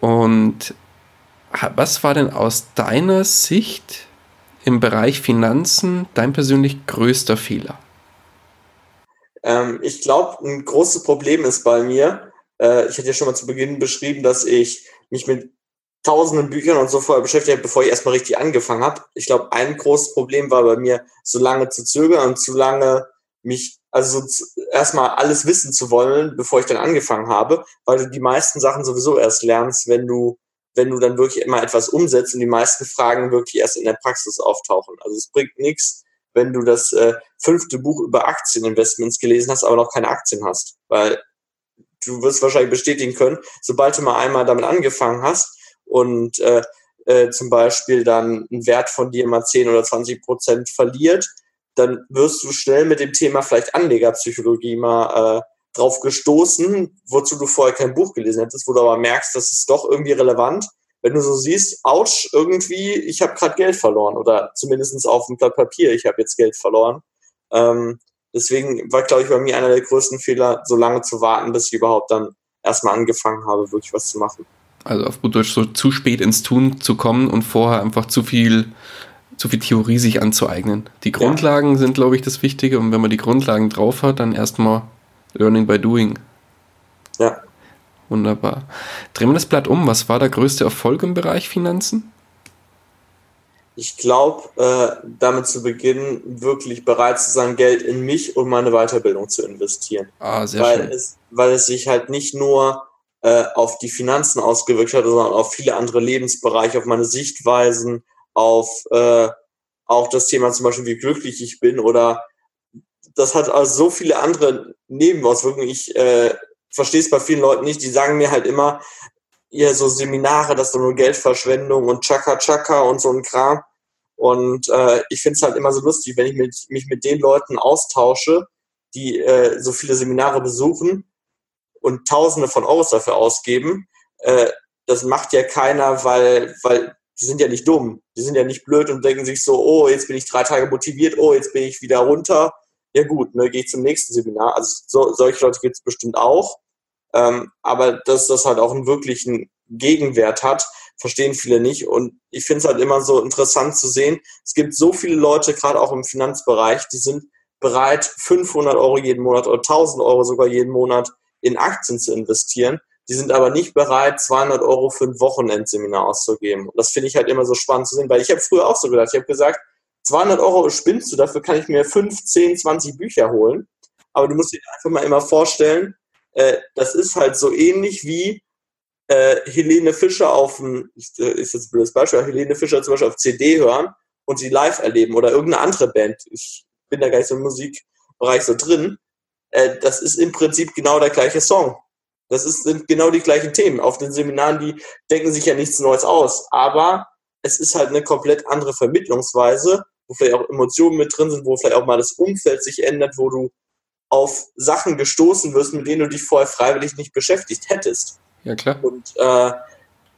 Und was war denn aus deiner Sicht im Bereich Finanzen dein persönlich größter Fehler? Ähm, ich glaube, ein großes Problem ist bei mir, äh, ich hatte ja schon mal zu Beginn beschrieben, dass ich mich mit tausenden Büchern und so vorher beschäftigt habe, bevor ich erstmal richtig angefangen habe. Ich glaube, ein großes Problem war bei mir, so lange zu zögern und zu lange mich, also erstmal alles wissen zu wollen, bevor ich dann angefangen habe, weil du die meisten Sachen sowieso erst lernst, wenn du, wenn du dann wirklich immer etwas umsetzt und die meisten Fragen wirklich erst in der Praxis auftauchen. Also es bringt nichts, wenn du das äh, fünfte Buch über Aktieninvestments gelesen hast, aber noch keine Aktien hast. Weil du wirst wahrscheinlich bestätigen können, sobald du mal einmal damit angefangen hast und äh, äh, zum Beispiel dann ein Wert von dir mal 10 oder 20 Prozent verliert, dann wirst du schnell mit dem Thema vielleicht Anlegerpsychologie mal äh, drauf gestoßen, wozu du vorher kein Buch gelesen hättest, wo du aber merkst, das ist doch irgendwie relevant. Wenn du so siehst, ouch, irgendwie, ich habe gerade Geld verloren oder zumindest auf dem Blatt Papier, ich habe jetzt Geld verloren. Ähm, deswegen war, glaube ich, bei mir einer der größten Fehler, so lange zu warten, bis ich überhaupt dann erstmal angefangen habe, wirklich was zu machen. Also auf gut Deutsch so zu spät ins Tun zu kommen und vorher einfach zu viel, zu viel Theorie sich anzueignen. Die Grundlagen ja. sind, glaube ich, das Wichtige und wenn man die Grundlagen drauf hat, dann erstmal Learning by Doing. Ja. Wunderbar. Drehen wir das Blatt um. Was war der größte Erfolg im Bereich Finanzen? Ich glaube, äh, damit zu beginnen, wirklich bereit zu sein, Geld in mich und meine Weiterbildung zu investieren. Ah, sehr weil schön. Es, weil es sich halt nicht nur äh, auf die Finanzen ausgewirkt hat, sondern auf viele andere Lebensbereiche, auf meine Sichtweisen, auf äh, auch das Thema zum Beispiel, wie glücklich ich bin oder das hat also so viele andere Nebenauswirkungen. Ich äh, verstehe es bei vielen Leuten nicht, die sagen mir halt immer, ihr so Seminare, das ist nur Geldverschwendung und Chaka Chaka und so ein Kram. Und äh, ich finde es halt immer so lustig, wenn ich mit, mich mit den Leuten austausche, die äh, so viele Seminare besuchen und Tausende von Euros dafür ausgeben. Äh, das macht ja keiner, weil, weil die sind ja nicht dumm. Die sind ja nicht blöd und denken sich so, oh, jetzt bin ich drei Tage motiviert, oh, jetzt bin ich wieder runter. Ja gut, ne, gehe ich zum nächsten Seminar. Also so, solche Leute gibt es bestimmt auch. Ähm, aber dass das halt auch einen wirklichen Gegenwert hat, verstehen viele nicht. Und ich finde es halt immer so interessant zu sehen, es gibt so viele Leute, gerade auch im Finanzbereich, die sind bereit, 500 Euro jeden Monat oder 1000 Euro sogar jeden Monat in Aktien zu investieren. Die sind aber nicht bereit, 200 Euro für ein Wochenendseminar auszugeben. Und das finde ich halt immer so spannend zu sehen, weil ich habe früher auch so gedacht, ich habe gesagt, 200 Euro spinnst du, dafür kann ich mir 5, 10, 20 Bücher holen. Aber du musst dir einfach mal immer vorstellen, äh, das ist halt so ähnlich wie äh, Helene Fischer auf ein, äh, ist jetzt ein blödes Beispiel, Helene Fischer zum Beispiel auf CD hören und sie live erleben oder irgendeine andere Band. Ich bin da gar nicht so im Musikbereich so drin. Äh, das ist im Prinzip genau der gleiche Song. Das ist, sind genau die gleichen Themen. Auf den Seminaren, die denken sich ja nichts Neues aus. Aber es ist halt eine komplett andere Vermittlungsweise, wo vielleicht auch Emotionen mit drin sind, wo vielleicht auch mal das Umfeld sich ändert, wo du auf Sachen gestoßen wirst, mit denen du dich vorher freiwillig nicht beschäftigt hättest. Ja, klar. Und äh,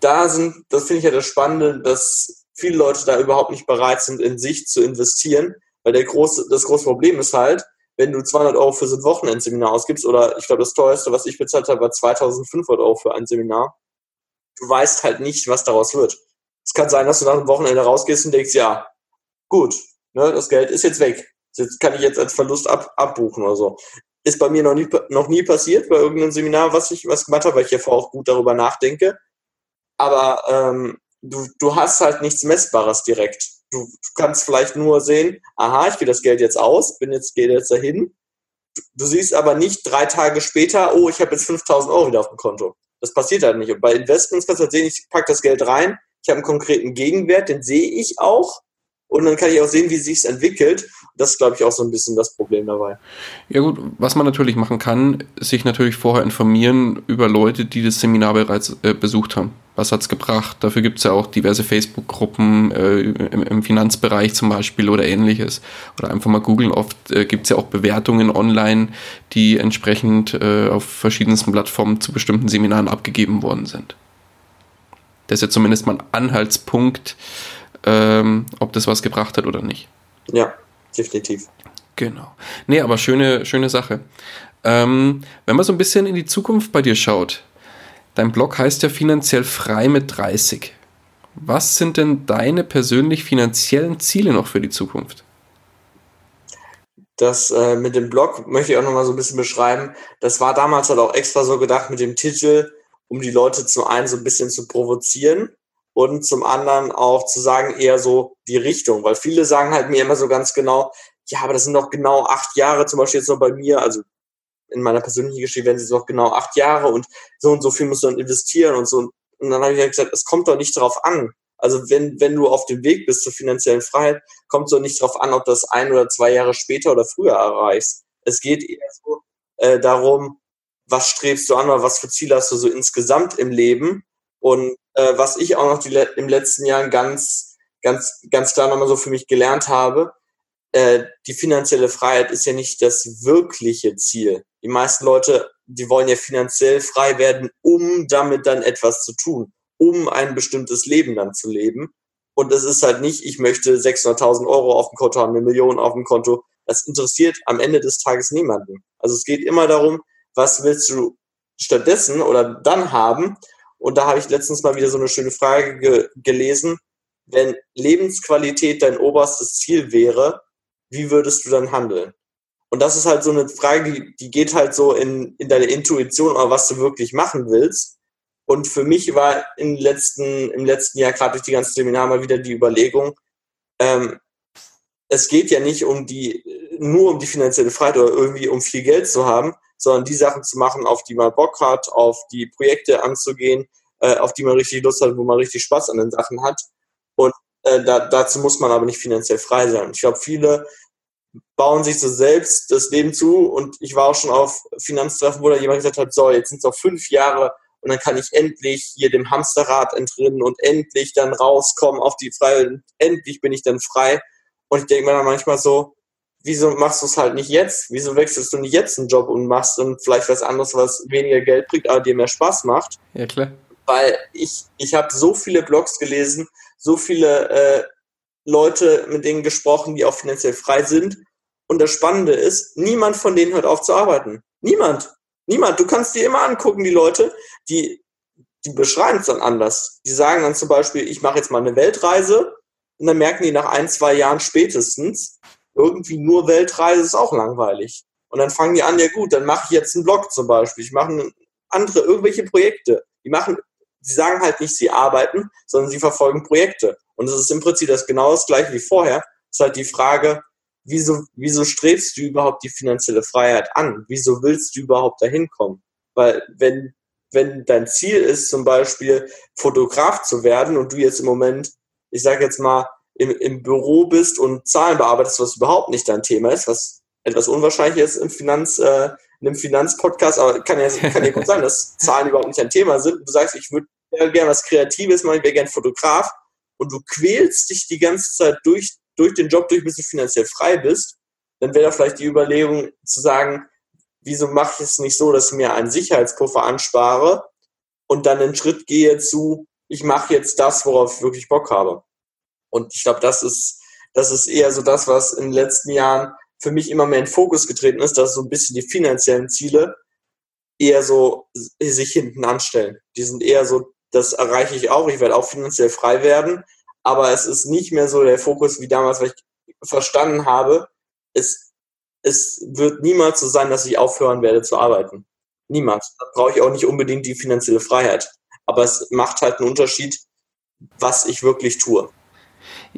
da sind, das finde ich ja das Spannende, dass viele Leute da überhaupt nicht bereit sind, in sich zu investieren, weil der große, das große Problem ist halt, wenn du 200 Euro für so ein Wochenendseminar ausgibst, oder ich glaube, das teuerste, was ich bezahlt habe, war 2500 Euro für ein Seminar, du weißt halt nicht, was daraus wird. Es kann sein, dass du nach einem Wochenende rausgehst und denkst, ja, gut, ne, das Geld ist jetzt weg. Das kann ich jetzt als Verlust ab, abbuchen oder so. Ist bei mir noch nie, noch nie passiert bei irgendeinem Seminar, was ich was gemacht habe, weil ich ja vorher auch gut darüber nachdenke. Aber ähm, du, du hast halt nichts Messbares direkt. Du, kannst vielleicht nur sehen, aha, ich gebe das Geld jetzt aus, bin jetzt, gehe jetzt dahin. Du, du siehst aber nicht drei Tage später, oh, ich habe jetzt 5000 Euro wieder auf dem Konto. Das passiert halt nicht. Und bei Investments kannst du halt sehen, ich packe das Geld rein, ich habe einen konkreten Gegenwert, den sehe ich auch und dann kann ich auch sehen, wie sich entwickelt. Das ist, glaube ich, auch so ein bisschen das Problem dabei. Ja gut, was man natürlich machen kann, sich natürlich vorher informieren über Leute, die das Seminar bereits äh, besucht haben. Was hat es gebracht? Dafür gibt es ja auch diverse Facebook-Gruppen äh, im, im, Finanzbereich zum Beispiel oder ähnliches. Oder einfach mal googeln. Oft äh, es ja auch Bewertungen online, die entsprechend äh, auf verschiedensten Plattformen zu bestimmten Seminaren abgegeben worden sind. Das ist ja zumindest mal ein Anhaltspunkt, ähm, ob das was gebracht hat oder nicht. Ja, definitiv. Genau. Nee, aber schöne, schöne Sache. Ähm, wenn man so ein bisschen in die Zukunft bei dir schaut, dein Blog heißt ja finanziell frei mit 30. Was sind denn deine persönlich finanziellen Ziele noch für die Zukunft? Das äh, mit dem Blog möchte ich auch nochmal so ein bisschen beschreiben. Das war damals halt auch extra so gedacht mit dem Titel, um die Leute zum einen so ein bisschen zu provozieren und zum anderen auch zu sagen, eher so die Richtung, weil viele sagen halt mir immer so ganz genau, ja, aber das sind doch genau acht Jahre, zum Beispiel jetzt noch bei mir, also in meiner persönlichen Geschichte werden sie noch genau acht Jahre und so und so viel musst du dann investieren und so. Und dann habe ich halt gesagt, es kommt doch nicht darauf an. Also wenn, wenn du auf dem Weg bist zur finanziellen Freiheit, kommt es doch nicht darauf an, ob das ein oder zwei Jahre später oder früher erreichst. Es geht eher so äh, darum, was strebst du an oder was für Ziele hast du so insgesamt im Leben und äh, was ich auch noch die, im letzten Jahr ganz, ganz, ganz klar nochmal so für mich gelernt habe, äh, die finanzielle Freiheit ist ja nicht das wirkliche Ziel. Die meisten Leute, die wollen ja finanziell frei werden, um damit dann etwas zu tun, um ein bestimmtes Leben dann zu leben. Und es ist halt nicht, ich möchte 600.000 Euro auf dem Konto haben, eine Million auf dem Konto. Das interessiert am Ende des Tages niemanden. Also es geht immer darum, was willst du stattdessen oder dann haben und da habe ich letztens mal wieder so eine schöne Frage ge gelesen. Wenn Lebensqualität dein oberstes Ziel wäre, wie würdest du dann handeln? Und das ist halt so eine Frage, die, die geht halt so in, in deine Intuition, oder was du wirklich machen willst. Und für mich war im letzten, im letzten Jahr, gerade durch die ganzen Seminare, mal wieder die Überlegung, ähm, es geht ja nicht um die, nur um die finanzielle Freiheit oder irgendwie um viel Geld zu haben, sondern die Sachen zu machen, auf die man Bock hat, auf die Projekte anzugehen, äh, auf die man richtig Lust hat, wo man richtig Spaß an den Sachen hat. Und äh, da, dazu muss man aber nicht finanziell frei sein. Ich glaube, viele bauen sich so selbst das Leben zu und ich war auch schon auf Finanztreffen, wo da jemand gesagt hat, so, jetzt sind es noch fünf Jahre und dann kann ich endlich hier dem Hamsterrad entrinnen und endlich dann rauskommen auf die Freiheit und endlich bin ich dann frei. Und ich denke mir dann manchmal so, wieso machst du es halt nicht jetzt? Wieso wechselst du nicht jetzt einen Job und machst dann vielleicht was anderes, was weniger Geld bringt, aber dir mehr Spaß macht? Ja, klar. Weil ich, ich habe so viele Blogs gelesen, so viele äh, Leute mit denen gesprochen, die auch finanziell frei sind. Und das Spannende ist, niemand von denen hört auf zu arbeiten. Niemand. Niemand. Du kannst dir immer angucken, die Leute, die, die beschreiben es dann anders. Die sagen dann zum Beispiel, ich mache jetzt mal eine Weltreise und dann merken die nach ein, zwei Jahren spätestens, irgendwie nur Weltreise ist auch langweilig. Und dann fangen die an, ja gut, dann mache ich jetzt einen Blog zum Beispiel. Ich mache andere, irgendwelche Projekte. Die machen, sie sagen halt nicht, sie arbeiten, sondern sie verfolgen Projekte. Und es ist im Prinzip das genau das gleiche wie vorher. Es ist halt die Frage, wieso, wieso strebst du überhaupt die finanzielle Freiheit an? Wieso willst du überhaupt dahin kommen? Weil wenn, wenn dein Ziel ist, zum Beispiel Fotograf zu werden und du jetzt im Moment, ich sage jetzt mal, im, im Büro bist und Zahlen bearbeitest, was überhaupt nicht dein Thema ist, was etwas unwahrscheinlich ist im Finanz, äh, in einem Finanzpodcast, aber kann ja, kann ja gut sein, dass Zahlen überhaupt nicht ein Thema sind. Du sagst, ich würde gerne was Kreatives machen, ich wäre gerne Fotograf und du quälst dich die ganze Zeit durch, durch den Job durch, bis du finanziell frei bist, dann wäre da vielleicht die Überlegung zu sagen, wieso mache ich es nicht so, dass ich mir einen Sicherheitspuffer anspare und dann einen Schritt gehe zu, ich mache jetzt das, worauf ich wirklich Bock habe. Und ich glaube, das ist, das ist eher so das, was in den letzten Jahren für mich immer mehr in Fokus getreten ist, dass so ein bisschen die finanziellen Ziele eher so sich hinten anstellen. Die sind eher so, das erreiche ich auch, ich werde auch finanziell frei werden, aber es ist nicht mehr so der Fokus wie damals, weil ich verstanden habe, es, es wird niemals so sein, dass ich aufhören werde zu arbeiten. Niemals. Da brauche ich auch nicht unbedingt die finanzielle Freiheit. Aber es macht halt einen Unterschied, was ich wirklich tue.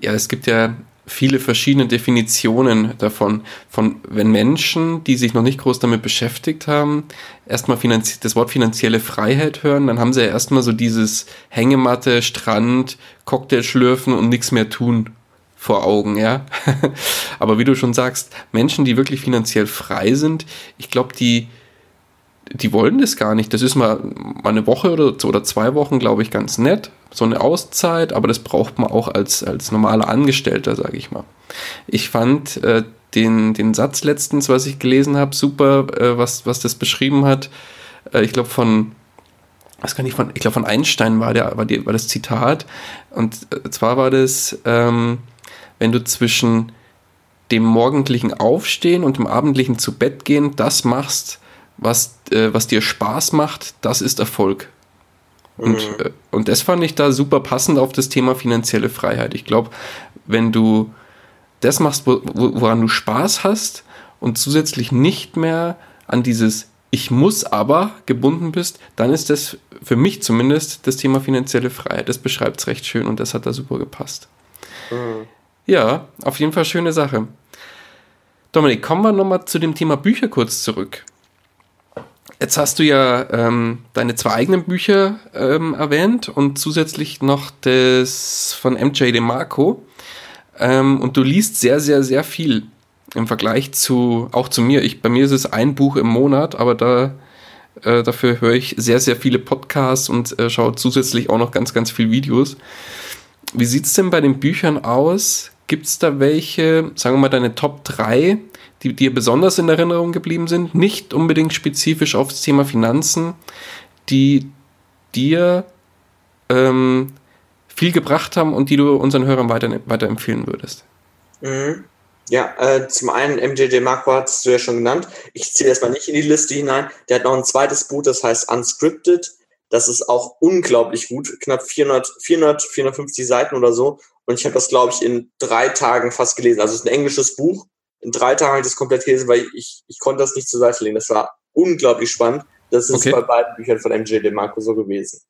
Ja, es gibt ja viele verschiedene Definitionen davon. Von wenn Menschen, die sich noch nicht groß damit beschäftigt haben, erstmal das Wort finanzielle Freiheit hören, dann haben sie ja erstmal so dieses Hängematte, Strand, Cocktail schlürfen und nichts mehr tun vor Augen, ja. Aber wie du schon sagst, Menschen, die wirklich finanziell frei sind, ich glaube, die, die wollen das gar nicht. Das ist mal, eine Woche oder, oder zwei Wochen, glaube ich, ganz nett. So eine Auszeit, aber das braucht man auch als, als normaler Angestellter, sage ich mal. Ich fand äh, den, den Satz letztens, was ich gelesen habe, super, äh, was, was das beschrieben hat. Äh, ich glaube von, was kann ich von, ich glaube von Einstein war, der, war, die, war das Zitat. Und äh, zwar war das, ähm, wenn du zwischen dem morgendlichen Aufstehen und dem abendlichen zu Bett gehen das machst, was, äh, was dir Spaß macht, das ist Erfolg. Und, mhm. äh, und das fand ich da super passend auf das Thema finanzielle Freiheit. Ich glaube, wenn du das machst, wo, woran du Spaß hast und zusätzlich nicht mehr an dieses Ich muss aber gebunden bist, dann ist das für mich zumindest das Thema finanzielle Freiheit. Das beschreibt es recht schön und das hat da super gepasst. Mhm. Ja, auf jeden Fall schöne Sache. Dominik, kommen wir nochmal zu dem Thema Bücher kurz zurück. Jetzt hast du ja ähm, deine zwei eigenen Bücher ähm, erwähnt und zusätzlich noch das von MJ DeMarco. Ähm, und du liest sehr, sehr, sehr viel im Vergleich zu, auch zu mir. Ich, bei mir ist es ein Buch im Monat, aber da, äh, dafür höre ich sehr, sehr viele Podcasts und äh, schaue zusätzlich auch noch ganz, ganz viele Videos. Wie sieht es denn bei den Büchern aus? Gibt es da welche, sagen wir mal, deine Top 3, die dir besonders in Erinnerung geblieben sind, nicht unbedingt spezifisch aufs Thema Finanzen, die dir ähm, viel gebracht haben und die du unseren Hörern weiter, weiterempfehlen würdest? Mhm. Ja, äh, zum einen MJJ Marco hast du ja schon genannt. Ich zähle das mal nicht in die Liste hinein. Der hat noch ein zweites Buch, das heißt Unscripted. Das ist auch unglaublich gut, knapp 400, 400 450 Seiten oder so. Und ich habe das, glaube ich, in drei Tagen fast gelesen. Also es ist ein englisches Buch in drei Tagen habe ich das komplett gelesen, weil ich, ich konnte das nicht zur Seite legen. Das war unglaublich spannend. Das ist okay. bei beiden Büchern von MJ DeMarco so gewesen.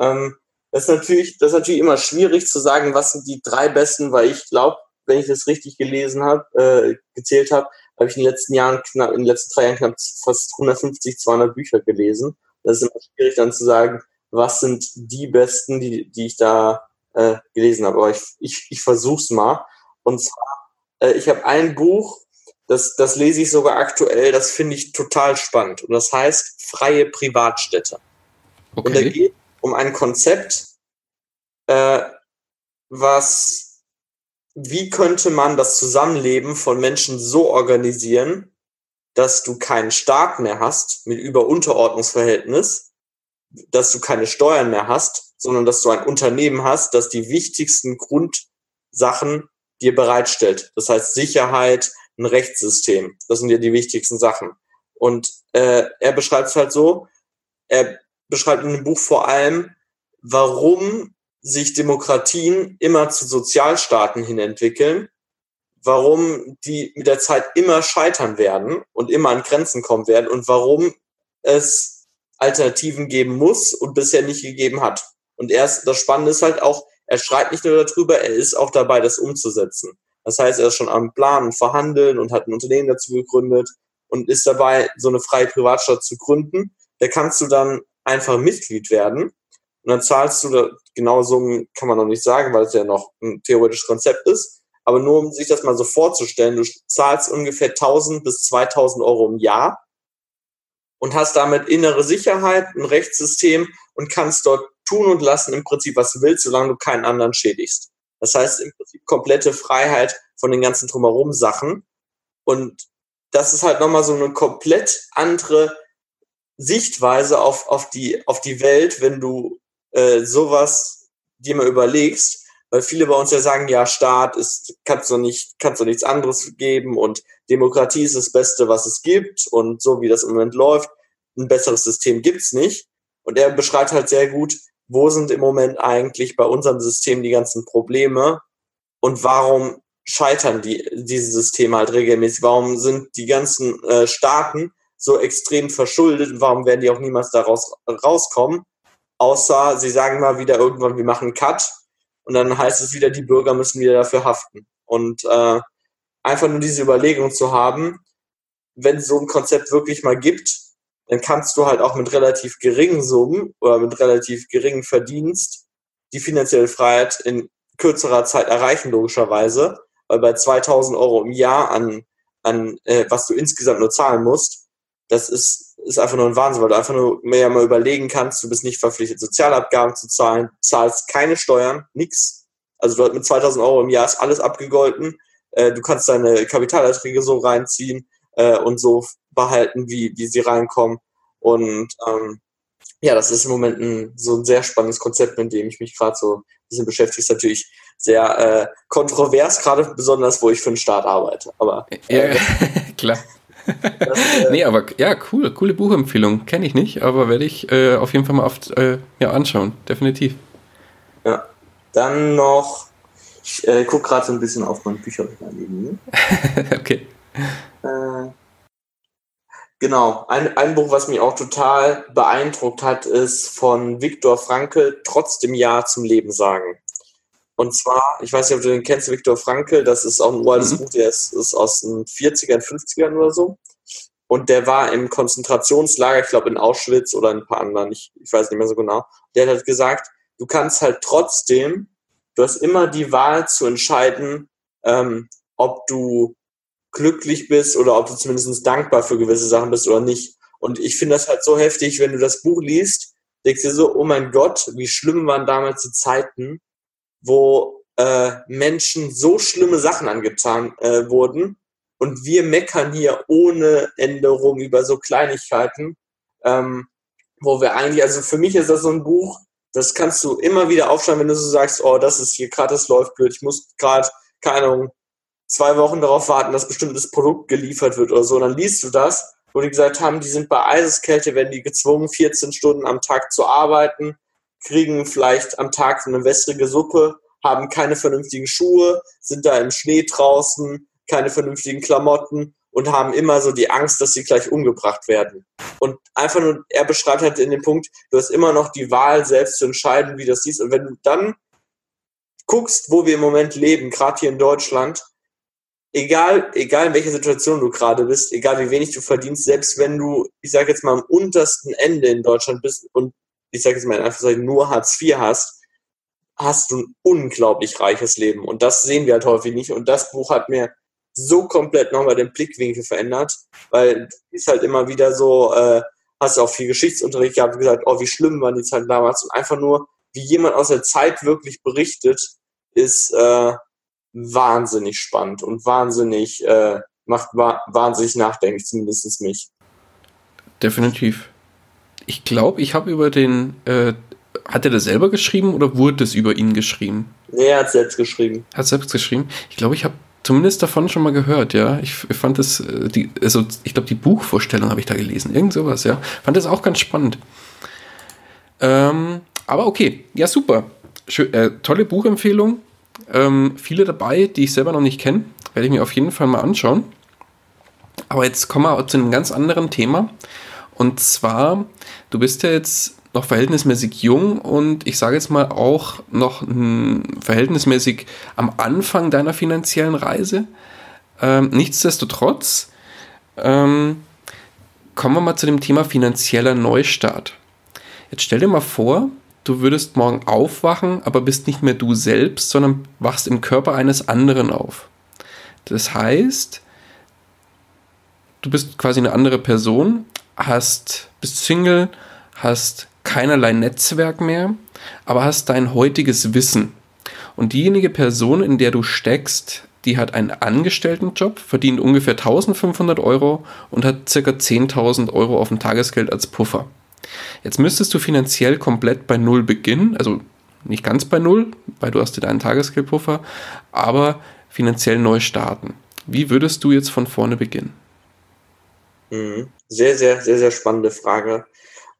Ähm, das ist natürlich, das ist natürlich immer schwierig zu sagen, was sind die drei besten, weil ich glaube, wenn ich das richtig gelesen habe, äh, gezählt habe, habe ich in den letzten Jahren knapp, in den letzten drei Jahren knapp fast 150, 200 Bücher gelesen. Das ist immer schwierig dann zu sagen, was sind die besten, die, die ich da äh, gelesen habe. Aber ich, ich, ich versuch's mal. Und zwar äh, ich habe ein Buch, das, das lese ich sogar aktuell, das finde ich total spannend. Und das heißt Freie Privatstädte. Okay. Und da geht um ein Konzept, äh, was, wie könnte man das Zusammenleben von Menschen so organisieren, dass du keinen Staat mehr hast mit Über-Unterordnungsverhältnis, dass du keine Steuern mehr hast, sondern dass du ein Unternehmen hast, das die wichtigsten Grundsachen dir bereitstellt. Das heißt Sicherheit, ein Rechtssystem. Das sind ja die wichtigsten Sachen. Und äh, er beschreibt es halt so, er beschreibt in dem Buch vor allem, warum sich Demokratien immer zu Sozialstaaten hin entwickeln, warum die mit der Zeit immer scheitern werden und immer an Grenzen kommen werden und warum es Alternativen geben muss und bisher nicht gegeben hat. Und erst das Spannende ist halt auch, er schreibt nicht nur darüber, er ist auch dabei, das umzusetzen. Das heißt, er ist schon am Planen, Verhandeln und hat ein Unternehmen dazu gegründet und ist dabei, so eine freie Privatstadt zu gründen. Da kannst du dann einfach Mitglied werden und dann zahlst du da, genau so kann man noch nicht sagen, weil es ja noch ein theoretisches Konzept ist. Aber nur um sich das mal so vorzustellen, du zahlst ungefähr 1000 bis 2000 Euro im Jahr und hast damit innere Sicherheit, ein Rechtssystem und kannst dort tun und lassen im Prinzip, was du willst, solange du keinen anderen schädigst. Das heißt im Prinzip komplette Freiheit von den ganzen drumherum Sachen. Und das ist halt nochmal so eine komplett andere Sichtweise auf, auf, die, auf die Welt, wenn du äh, sowas dir mal überlegst. Weil viele bei uns ja sagen, ja, Staat ist, kannst du nicht, kannst du nichts anderes geben und Demokratie ist das Beste, was es gibt und so wie das im Moment läuft, ein besseres System gibt's nicht. Und er beschreibt halt sehr gut, wo sind im Moment eigentlich bei unserem System die ganzen Probleme und warum scheitern die, diese Systeme halt regelmäßig? Warum sind die ganzen äh, Staaten so extrem verschuldet? Warum werden die auch niemals daraus rauskommen? Außer sie sagen mal wieder irgendwann, wir machen Cut und dann heißt es wieder, die Bürger müssen wieder dafür haften. Und äh, einfach nur diese Überlegung zu haben, wenn es so ein Konzept wirklich mal gibt, dann kannst du halt auch mit relativ geringen Summen oder mit relativ geringem Verdienst die finanzielle Freiheit in kürzerer Zeit erreichen, logischerweise. Weil bei 2000 Euro im Jahr an, an äh, was du insgesamt nur zahlen musst, das ist, ist einfach nur ein Wahnsinn, weil du einfach nur mehr mal überlegen kannst, du bist nicht verpflichtet, Sozialabgaben zu zahlen, zahlst keine Steuern, nix. Also du hast mit 2000 Euro im Jahr ist alles abgegolten. Äh, du kannst deine Kapitalerträge so reinziehen äh, und so behalten, wie, wie sie reinkommen. Und ähm, ja, das ist im Moment ein, so ein sehr spannendes Konzept, mit dem ich mich gerade so ein bisschen beschäftige. Ist natürlich sehr äh, kontrovers, gerade besonders, wo ich für den Staat arbeite. Aber äh, ja, klar. Das, äh, nee, aber ja, cool, coole Buchempfehlung. Kenne ich nicht, aber werde ich äh, auf jeden Fall mal oft äh, ja, anschauen. Definitiv. Ja. Dann noch, ich äh, gucke gerade so ein bisschen auf mein Bücherregal neben okay. Äh, Genau, ein, ein Buch, was mich auch total beeindruckt hat, ist von Viktor Frankl, Trotzdem Ja zum Leben sagen. Und zwar, ich weiß nicht, ob du den kennst, Viktor Frankl, das ist auch ein uraltes mhm. Buch, der ist, ist aus den 40ern, 50ern oder so. Und der war im Konzentrationslager, ich glaube in Auschwitz oder in ein paar anderen, ich, ich weiß nicht mehr so genau. Der hat halt gesagt, du kannst halt trotzdem, du hast immer die Wahl zu entscheiden, ähm, ob du glücklich bist oder ob du zumindest dankbar für gewisse Sachen bist oder nicht. Und ich finde das halt so heftig, wenn du das Buch liest, denkst du dir so, oh mein Gott, wie schlimm waren damals die Zeiten, wo äh, Menschen so schlimme Sachen angetan äh, wurden und wir meckern hier ohne Änderung über so Kleinigkeiten, ähm, wo wir eigentlich, also für mich ist das so ein Buch, das kannst du immer wieder aufschreiben, wenn du so sagst, oh, das ist hier gerade, das läuft blöd, ich muss gerade, keine Ahnung, zwei Wochen darauf warten, dass bestimmtes Produkt geliefert wird oder so. Und dann liest du das, wo die gesagt haben, die sind bei Eiseskälte, werden die gezwungen, 14 Stunden am Tag zu arbeiten, kriegen vielleicht am Tag eine wässrige Suppe, haben keine vernünftigen Schuhe, sind da im Schnee draußen, keine vernünftigen Klamotten und haben immer so die Angst, dass sie gleich umgebracht werden. Und einfach nur, er beschreibt halt in dem Punkt, du hast immer noch die Wahl, selbst zu entscheiden, wie das siehst. Und wenn du dann guckst, wo wir im Moment leben, gerade hier in Deutschland, egal, egal in welcher Situation du gerade bist, egal wie wenig du verdienst, selbst wenn du, ich sage jetzt mal, am untersten Ende in Deutschland bist und ich sage jetzt mal in Anführungszeichen nur Hartz IV hast, hast du ein unglaublich reiches Leben. Und das sehen wir halt häufig nicht. Und das Buch hat mir so komplett nochmal den Blickwinkel verändert, weil ist halt immer wieder so, äh, hast auch viel Geschichtsunterricht gehabt gesagt, oh, wie schlimm waren die Zeiten damals. Und einfach nur, wie jemand aus der Zeit wirklich berichtet, ist, äh, wahnsinnig spannend und wahnsinnig, äh, macht wa wahnsinnig nachdenklich, zumindest mich. Definitiv. Ich glaube, ich habe über den, äh, hat er das selber geschrieben oder wurde es über ihn geschrieben? Nee, er hat selbst geschrieben. Hat selbst geschrieben. Ich glaube, ich habe zumindest davon schon mal gehört, ja. Ich, ich fand das, äh, die, also ich glaube, die Buchvorstellung habe ich da gelesen, irgend sowas, ja. Fand das auch ganz spannend. Ähm, aber okay, ja, super. Schön, äh, tolle Buchempfehlung. Ähm, viele dabei, die ich selber noch nicht kenne. Werde ich mir auf jeden Fall mal anschauen. Aber jetzt kommen wir zu einem ganz anderen Thema. Und zwar, du bist ja jetzt noch verhältnismäßig jung und ich sage jetzt mal auch noch verhältnismäßig am Anfang deiner finanziellen Reise. Ähm, nichtsdestotrotz ähm, kommen wir mal zu dem Thema finanzieller Neustart. Jetzt stell dir mal vor, du würdest morgen aufwachen, aber bist nicht mehr du selbst, sondern wachst im Körper eines anderen auf. Das heißt, du bist quasi eine andere Person, hast, bist Single, hast keinerlei Netzwerk mehr, aber hast dein heutiges Wissen. Und diejenige Person, in der du steckst, die hat einen Angestelltenjob, verdient ungefähr 1500 Euro und hat circa 10.000 Euro auf dem Tagesgeld als Puffer. Jetzt müsstest du finanziell komplett bei Null beginnen, also nicht ganz bei Null, weil du hast ja deinen Tagesgeldpuffer, aber finanziell neu starten. Wie würdest du jetzt von vorne beginnen? Mhm. Sehr, sehr, sehr, sehr spannende Frage.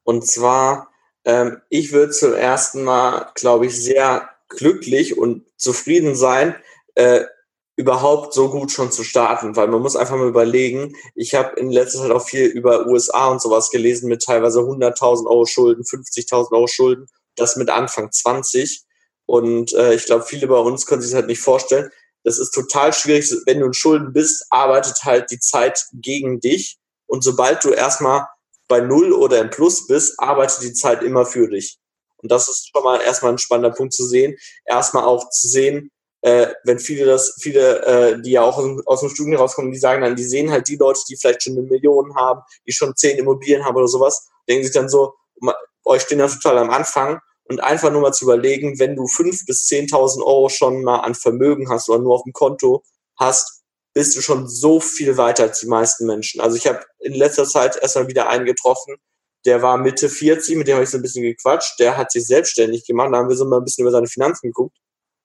Und zwar, ähm, ich würde zum ersten Mal, glaube ich, sehr glücklich und zufrieden sein, äh, überhaupt so gut schon zu starten, weil man muss einfach mal überlegen, ich habe in letzter Zeit auch viel über USA und sowas gelesen mit teilweise 100.000 Euro Schulden, 50.000 Euro Schulden, das mit Anfang 20 und äh, ich glaube, viele bei uns können sich das halt nicht vorstellen. Das ist total schwierig, wenn du in Schulden bist, arbeitet halt die Zeit gegen dich und sobald du erstmal bei Null oder im Plus bist, arbeitet die Zeit immer für dich. Und das ist schon mal erstmal ein spannender Punkt zu sehen. Erstmal auch zu sehen, äh, wenn viele das, viele, äh, die ja auch aus, aus dem Studium rauskommen, die sagen dann, die sehen halt die Leute, die vielleicht schon eine Million haben, die schon zehn Immobilien haben oder sowas, denken sich dann so, euch stehen ja total am Anfang und einfach nur mal zu überlegen, wenn du fünf bis zehntausend Euro schon mal an Vermögen hast oder nur auf dem Konto hast, bist du schon so viel weiter als die meisten Menschen. Also ich habe in letzter Zeit erstmal wieder einen getroffen, der war Mitte 40, mit dem habe ich so ein bisschen gequatscht, der hat sich selbstständig gemacht, da haben wir so mal ein bisschen über seine Finanzen geguckt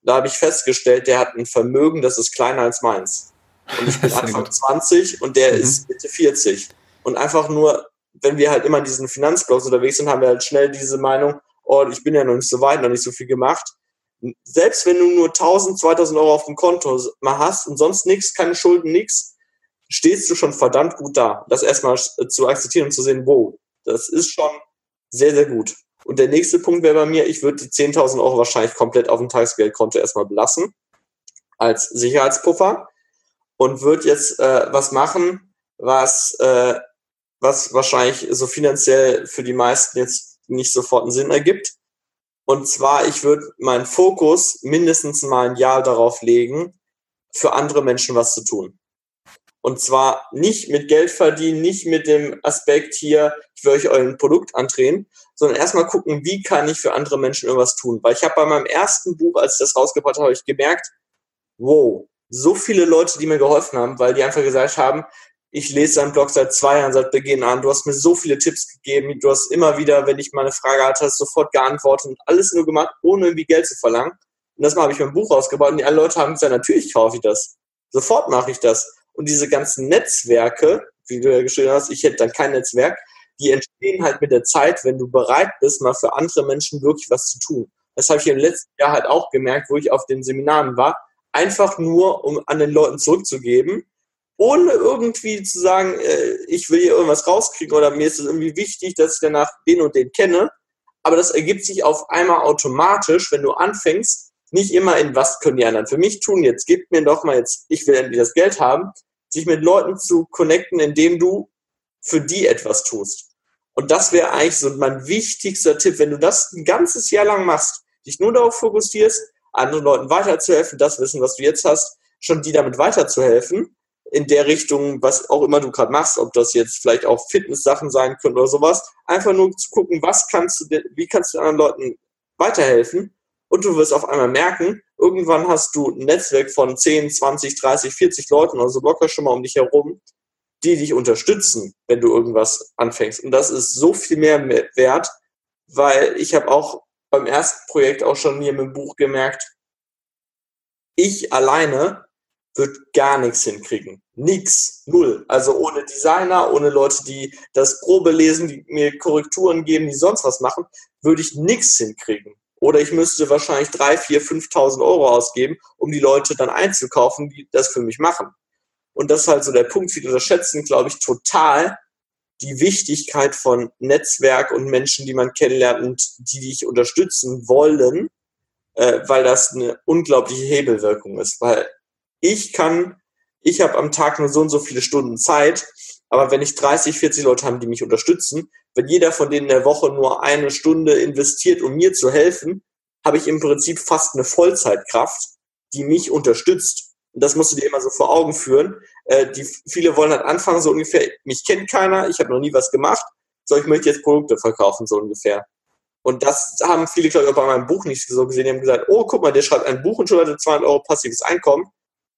da habe ich festgestellt, der hat ein Vermögen, das ist kleiner als meins. Und ich bin Anfang 20 und der mhm. ist Mitte 40. Und einfach nur, wenn wir halt immer in diesen Finanzblogs unterwegs sind, haben wir halt schnell diese Meinung, oh, ich bin ja noch nicht so weit, noch nicht so viel gemacht. Selbst wenn du nur 1000, 2000 Euro auf dem Konto mal hast und sonst nichts, keine Schulden, nichts, stehst du schon verdammt gut da. Das erstmal zu akzeptieren und zu sehen, wow, das ist schon sehr, sehr gut. Und der nächste Punkt wäre bei mir, ich würde die 10.000 Euro wahrscheinlich komplett auf dem Tagesgeldkonto erstmal belassen, als Sicherheitspuffer und würde jetzt äh, was machen, was, äh, was wahrscheinlich so finanziell für die meisten jetzt nicht sofort einen Sinn ergibt. Und zwar, ich würde meinen Fokus mindestens mal ein Jahr darauf legen, für andere Menschen was zu tun. Und zwar nicht mit Geld verdienen, nicht mit dem Aspekt hier, ich will euch euer Produkt andrehen, sondern erstmal gucken, wie kann ich für andere Menschen irgendwas tun. Weil ich habe bei meinem ersten Buch, als ich das rausgebracht habe, ich gemerkt, wow, so viele Leute, die mir geholfen haben, weil die einfach gesagt haben, ich lese deinen Blog seit zwei Jahren, seit Beginn an, du hast mir so viele Tipps gegeben, du hast immer wieder, wenn ich mal eine Frage hatte, sofort geantwortet und alles nur gemacht, ohne irgendwie Geld zu verlangen. Und das mal habe ich mein Buch rausgebaut und die alle Leute haben gesagt, natürlich kaufe ich das. Sofort mache ich das. Und diese ganzen Netzwerke, wie du ja geschrieben hast, ich hätte dann kein Netzwerk, die entstehen halt mit der Zeit, wenn du bereit bist, mal für andere Menschen wirklich was zu tun. Das habe ich im letzten Jahr halt auch gemerkt, wo ich auf den Seminaren war. Einfach nur, um an den Leuten zurückzugeben, ohne irgendwie zu sagen, äh, ich will hier irgendwas rauskriegen oder mir ist es irgendwie wichtig, dass ich danach den und den kenne. Aber das ergibt sich auf einmal automatisch, wenn du anfängst, nicht immer in was können die anderen für mich tun, jetzt gib mir doch mal jetzt, ich will endlich das Geld haben, sich mit Leuten zu connecten, indem du für die etwas tust. Und das wäre eigentlich so mein wichtigster Tipp, wenn du das ein ganzes Jahr lang machst, dich nur darauf fokussierst, anderen Leuten weiterzuhelfen, das Wissen, was du jetzt hast, schon die damit weiterzuhelfen, in der Richtung, was auch immer du gerade machst, ob das jetzt vielleicht auch Fitness-Sachen sein können oder sowas, einfach nur zu gucken, was kannst du, wie kannst du anderen Leuten weiterhelfen und du wirst auf einmal merken, irgendwann hast du ein Netzwerk von 10, 20, 30, 40 Leuten, also locker schon mal um dich herum, die dich unterstützen, wenn du irgendwas anfängst. Und das ist so viel mehr wert, weil ich habe auch beim ersten Projekt auch schon hier mit dem Buch gemerkt, ich alleine wird gar nichts hinkriegen. Nix. Null. Also ohne Designer, ohne Leute, die das Probe lesen, die mir Korrekturen geben, die sonst was machen, würde ich nichts hinkriegen. Oder ich müsste wahrscheinlich drei, vier, 5.000 Euro ausgeben, um die Leute dann einzukaufen, die das für mich machen. Und das ist halt so der Punkt. Viele unterschätzen, glaube ich, total die Wichtigkeit von Netzwerk und Menschen, die man kennenlernt und die dich unterstützen wollen, äh, weil das eine unglaubliche Hebelwirkung ist. Weil ich kann, ich habe am Tag nur so und so viele Stunden Zeit, aber wenn ich 30, 40 Leute habe, die mich unterstützen, wenn jeder von denen in der Woche nur eine Stunde investiert, um mir zu helfen, habe ich im Prinzip fast eine Vollzeitkraft, die mich unterstützt. Und das musst du dir immer so vor Augen führen. Äh, die, viele wollen halt anfangen, so ungefähr, mich kennt keiner, ich habe noch nie was gemacht, so ich möchte jetzt Produkte verkaufen, so ungefähr. Und das haben viele, glaube ich, auch bei meinem Buch nicht so gesehen. Die haben gesagt, oh, guck mal, der schreibt ein Buch und schon hat er 200 Euro passives Einkommen.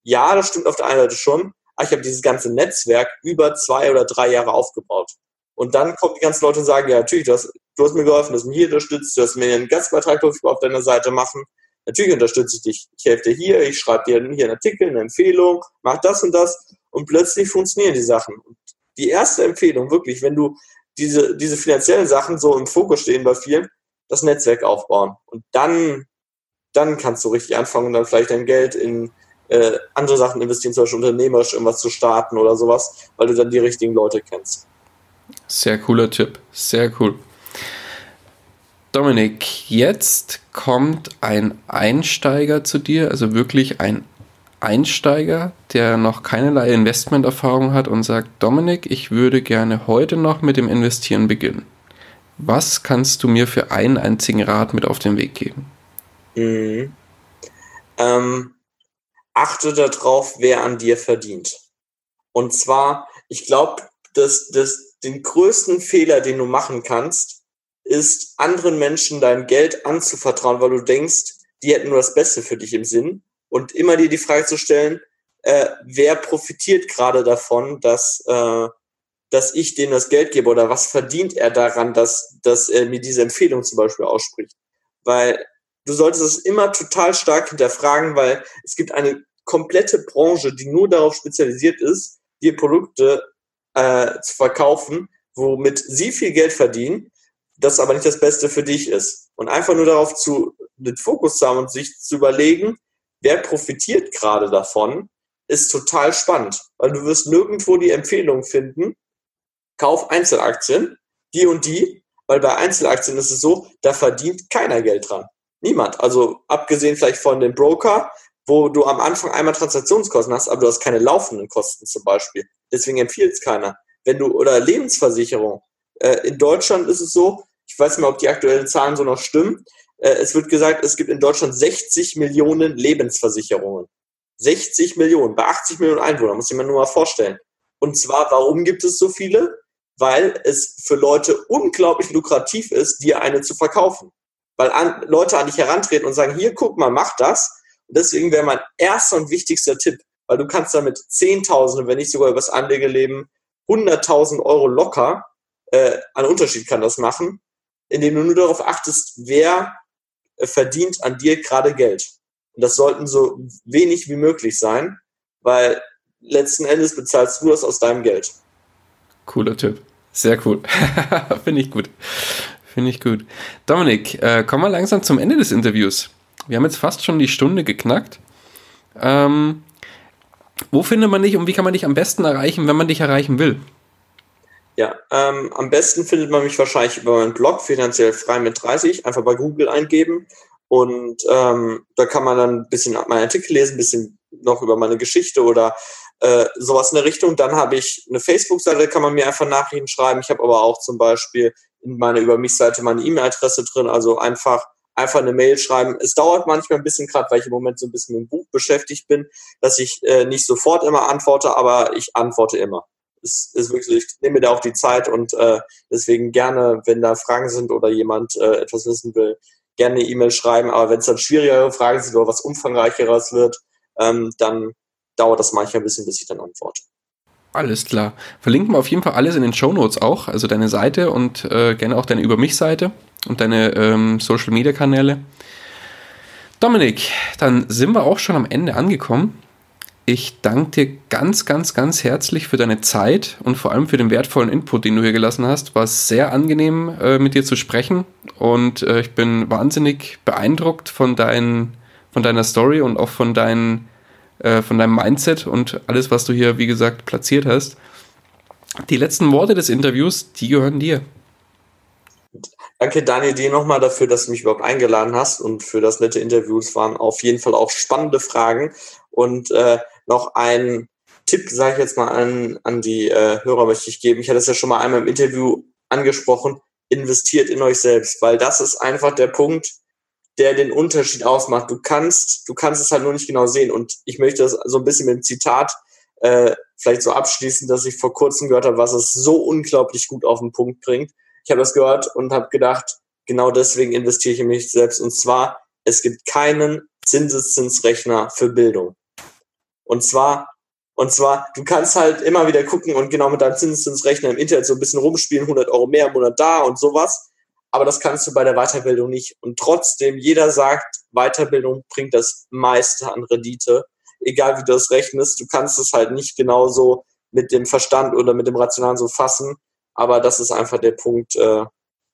Ja, das stimmt auf der einen Seite schon, aber ich habe dieses ganze Netzwerk über zwei oder drei Jahre aufgebaut. Und dann kommen die ganzen Leute und sagen, ja, natürlich, du hast, du hast mir geholfen, du hast mich hier unterstützt, du hast mir einen Gastbeitrag auf deiner Seite machen. Natürlich unterstütze ich dich. Ich helfe dir hier, ich schreibe dir hier einen Artikel, eine Empfehlung, mach das und das. Und plötzlich funktionieren die Sachen. Und die erste Empfehlung, wirklich, wenn du diese, diese finanziellen Sachen so im Fokus stehen bei vielen, das Netzwerk aufbauen. Und dann, dann kannst du richtig anfangen und dann vielleicht dein Geld in äh, andere Sachen investieren, zum Beispiel unternehmerisch irgendwas zu starten oder sowas, weil du dann die richtigen Leute kennst. Sehr cooler Tipp, sehr cool. Dominik, jetzt kommt ein Einsteiger zu dir, also wirklich ein Einsteiger, der noch keinerlei Investmenterfahrung hat und sagt, Dominik, ich würde gerne heute noch mit dem Investieren beginnen. Was kannst du mir für einen einzigen Rat mit auf den Weg geben? Mhm. Ähm, achte darauf, wer an dir verdient. Und zwar, ich glaube, dass, dass den größten Fehler, den du machen kannst, ist, anderen Menschen dein Geld anzuvertrauen, weil du denkst, die hätten nur das Beste für dich im Sinn. Und immer dir die Frage zu stellen, äh, wer profitiert gerade davon, dass, äh, dass ich dem das Geld gebe oder was verdient er daran, dass, dass er mir diese Empfehlung zum Beispiel ausspricht. Weil du solltest es immer total stark hinterfragen, weil es gibt eine komplette Branche, die nur darauf spezialisiert ist, dir Produkte äh, zu verkaufen, womit sie viel Geld verdienen, das aber nicht das Beste für dich ist. Und einfach nur darauf zu, den Fokus zu haben und sich zu überlegen, wer profitiert gerade davon, ist total spannend, weil du wirst nirgendwo die Empfehlung finden, kauf Einzelaktien, die und die, weil bei Einzelaktien ist es so, da verdient keiner Geld dran. Niemand. Also abgesehen vielleicht von dem Broker, wo du am Anfang einmal Transaktionskosten hast, aber du hast keine laufenden Kosten zum Beispiel. Deswegen empfiehlt es keiner. Wenn du, oder Lebensversicherung. Äh, in Deutschland ist es so, ich weiß nicht mehr, ob die aktuellen Zahlen so noch stimmen. Äh, es wird gesagt, es gibt in Deutschland 60 Millionen Lebensversicherungen. 60 Millionen, bei 80 Millionen Einwohnern, muss ich mir nur mal vorstellen. Und zwar, warum gibt es so viele? Weil es für Leute unglaublich lukrativ ist, dir eine zu verkaufen. Weil an, Leute an dich herantreten und sagen, hier, guck mal, mach das. Und deswegen wäre mein erster und wichtigster Tipp, weil du kannst damit Zehntausende, wenn nicht sogar übers Anlegeleben, 100.000 Euro locker äh, an Unterschied kann das machen, indem du nur darauf achtest, wer äh, verdient an dir gerade Geld. Und das sollten so wenig wie möglich sein, weil letzten Endes bezahlst du das aus deinem Geld. Cooler Tipp. Sehr cool. Finde ich gut. Finde ich gut. Dominik, äh, kommen wir langsam zum Ende des Interviews. Wir haben jetzt fast schon die Stunde geknackt. Ähm, wo findet man dich und wie kann man dich am besten erreichen, wenn man dich erreichen will? Ja, ähm, am besten findet man mich wahrscheinlich über meinen Blog finanziell frei mit 30, einfach bei Google eingeben und ähm, da kann man dann ein bisschen meinen Artikel lesen, ein bisschen noch über meine Geschichte oder äh, sowas in der Richtung. Dann habe ich eine Facebook-Seite, kann man mir einfach Nachrichten schreiben. Ich habe aber auch zum Beispiel in meiner Über mich-Seite meine E-Mail-Adresse drin, also einfach einfach eine Mail schreiben. Es dauert manchmal ein bisschen, gerade weil ich im Moment so ein bisschen mit dem Buch beschäftigt bin, dass ich äh, nicht sofort immer antworte, aber ich antworte immer. Es ist wirklich, ich nehme mir da auch die Zeit und äh, deswegen gerne, wenn da Fragen sind oder jemand äh, etwas wissen will, gerne eine E-Mail schreiben. Aber wenn es dann schwierigere Fragen sind oder was umfangreicheres wird, ähm, dann dauert das manchmal ein bisschen, bis ich dann antworte. Alles klar. Verlinken wir auf jeden Fall alles in den Show Notes auch, also deine Seite und äh, gerne auch deine Über mich-Seite und deine ähm, Social Media Kanäle. Dominik, dann sind wir auch schon am Ende angekommen. Ich danke dir ganz, ganz, ganz herzlich für deine Zeit und vor allem für den wertvollen Input, den du hier gelassen hast. War sehr angenehm, äh, mit dir zu sprechen und äh, ich bin wahnsinnig beeindruckt von, dein, von deiner Story und auch von, dein, äh, von deinem Mindset und alles, was du hier, wie gesagt, platziert hast. Die letzten Worte des Interviews, die gehören dir. Danke, Daniel, dir nochmal dafür, dass du mich überhaupt eingeladen hast und für das nette Interview. Es waren auf jeden Fall auch spannende Fragen. Und äh, noch ein Tipp, sage ich jetzt mal an, an die äh, Hörer möchte ich geben. Ich hatte es ja schon mal einmal im Interview angesprochen. Investiert in euch selbst, weil das ist einfach der Punkt, der den Unterschied ausmacht. Du kannst, du kannst es halt nur nicht genau sehen. Und ich möchte das so ein bisschen mit dem Zitat äh, vielleicht so abschließen, dass ich vor kurzem gehört habe, was es so unglaublich gut auf den Punkt bringt. Ich habe das gehört und habe gedacht, genau deswegen investiere ich in mich selbst. Und zwar, es gibt keinen Zinseszinsrechner für Bildung. Und zwar, und zwar, du kannst halt immer wieder gucken und genau mit deinem Zinseszinsrechner im Internet so ein bisschen rumspielen, 100 Euro mehr im Monat da und sowas. Aber das kannst du bei der Weiterbildung nicht. Und trotzdem, jeder sagt, Weiterbildung bringt das meiste an Rendite. Egal wie du das rechnest, du kannst es halt nicht genauso mit dem Verstand oder mit dem Rationalen so fassen. Aber das ist einfach der Punkt, äh,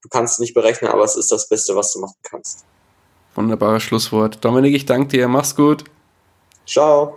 du kannst es nicht berechnen, aber es ist das Beste, was du machen kannst. Wunderbares Schlusswort. Dominik, ich danke dir. Mach's gut. Ciao.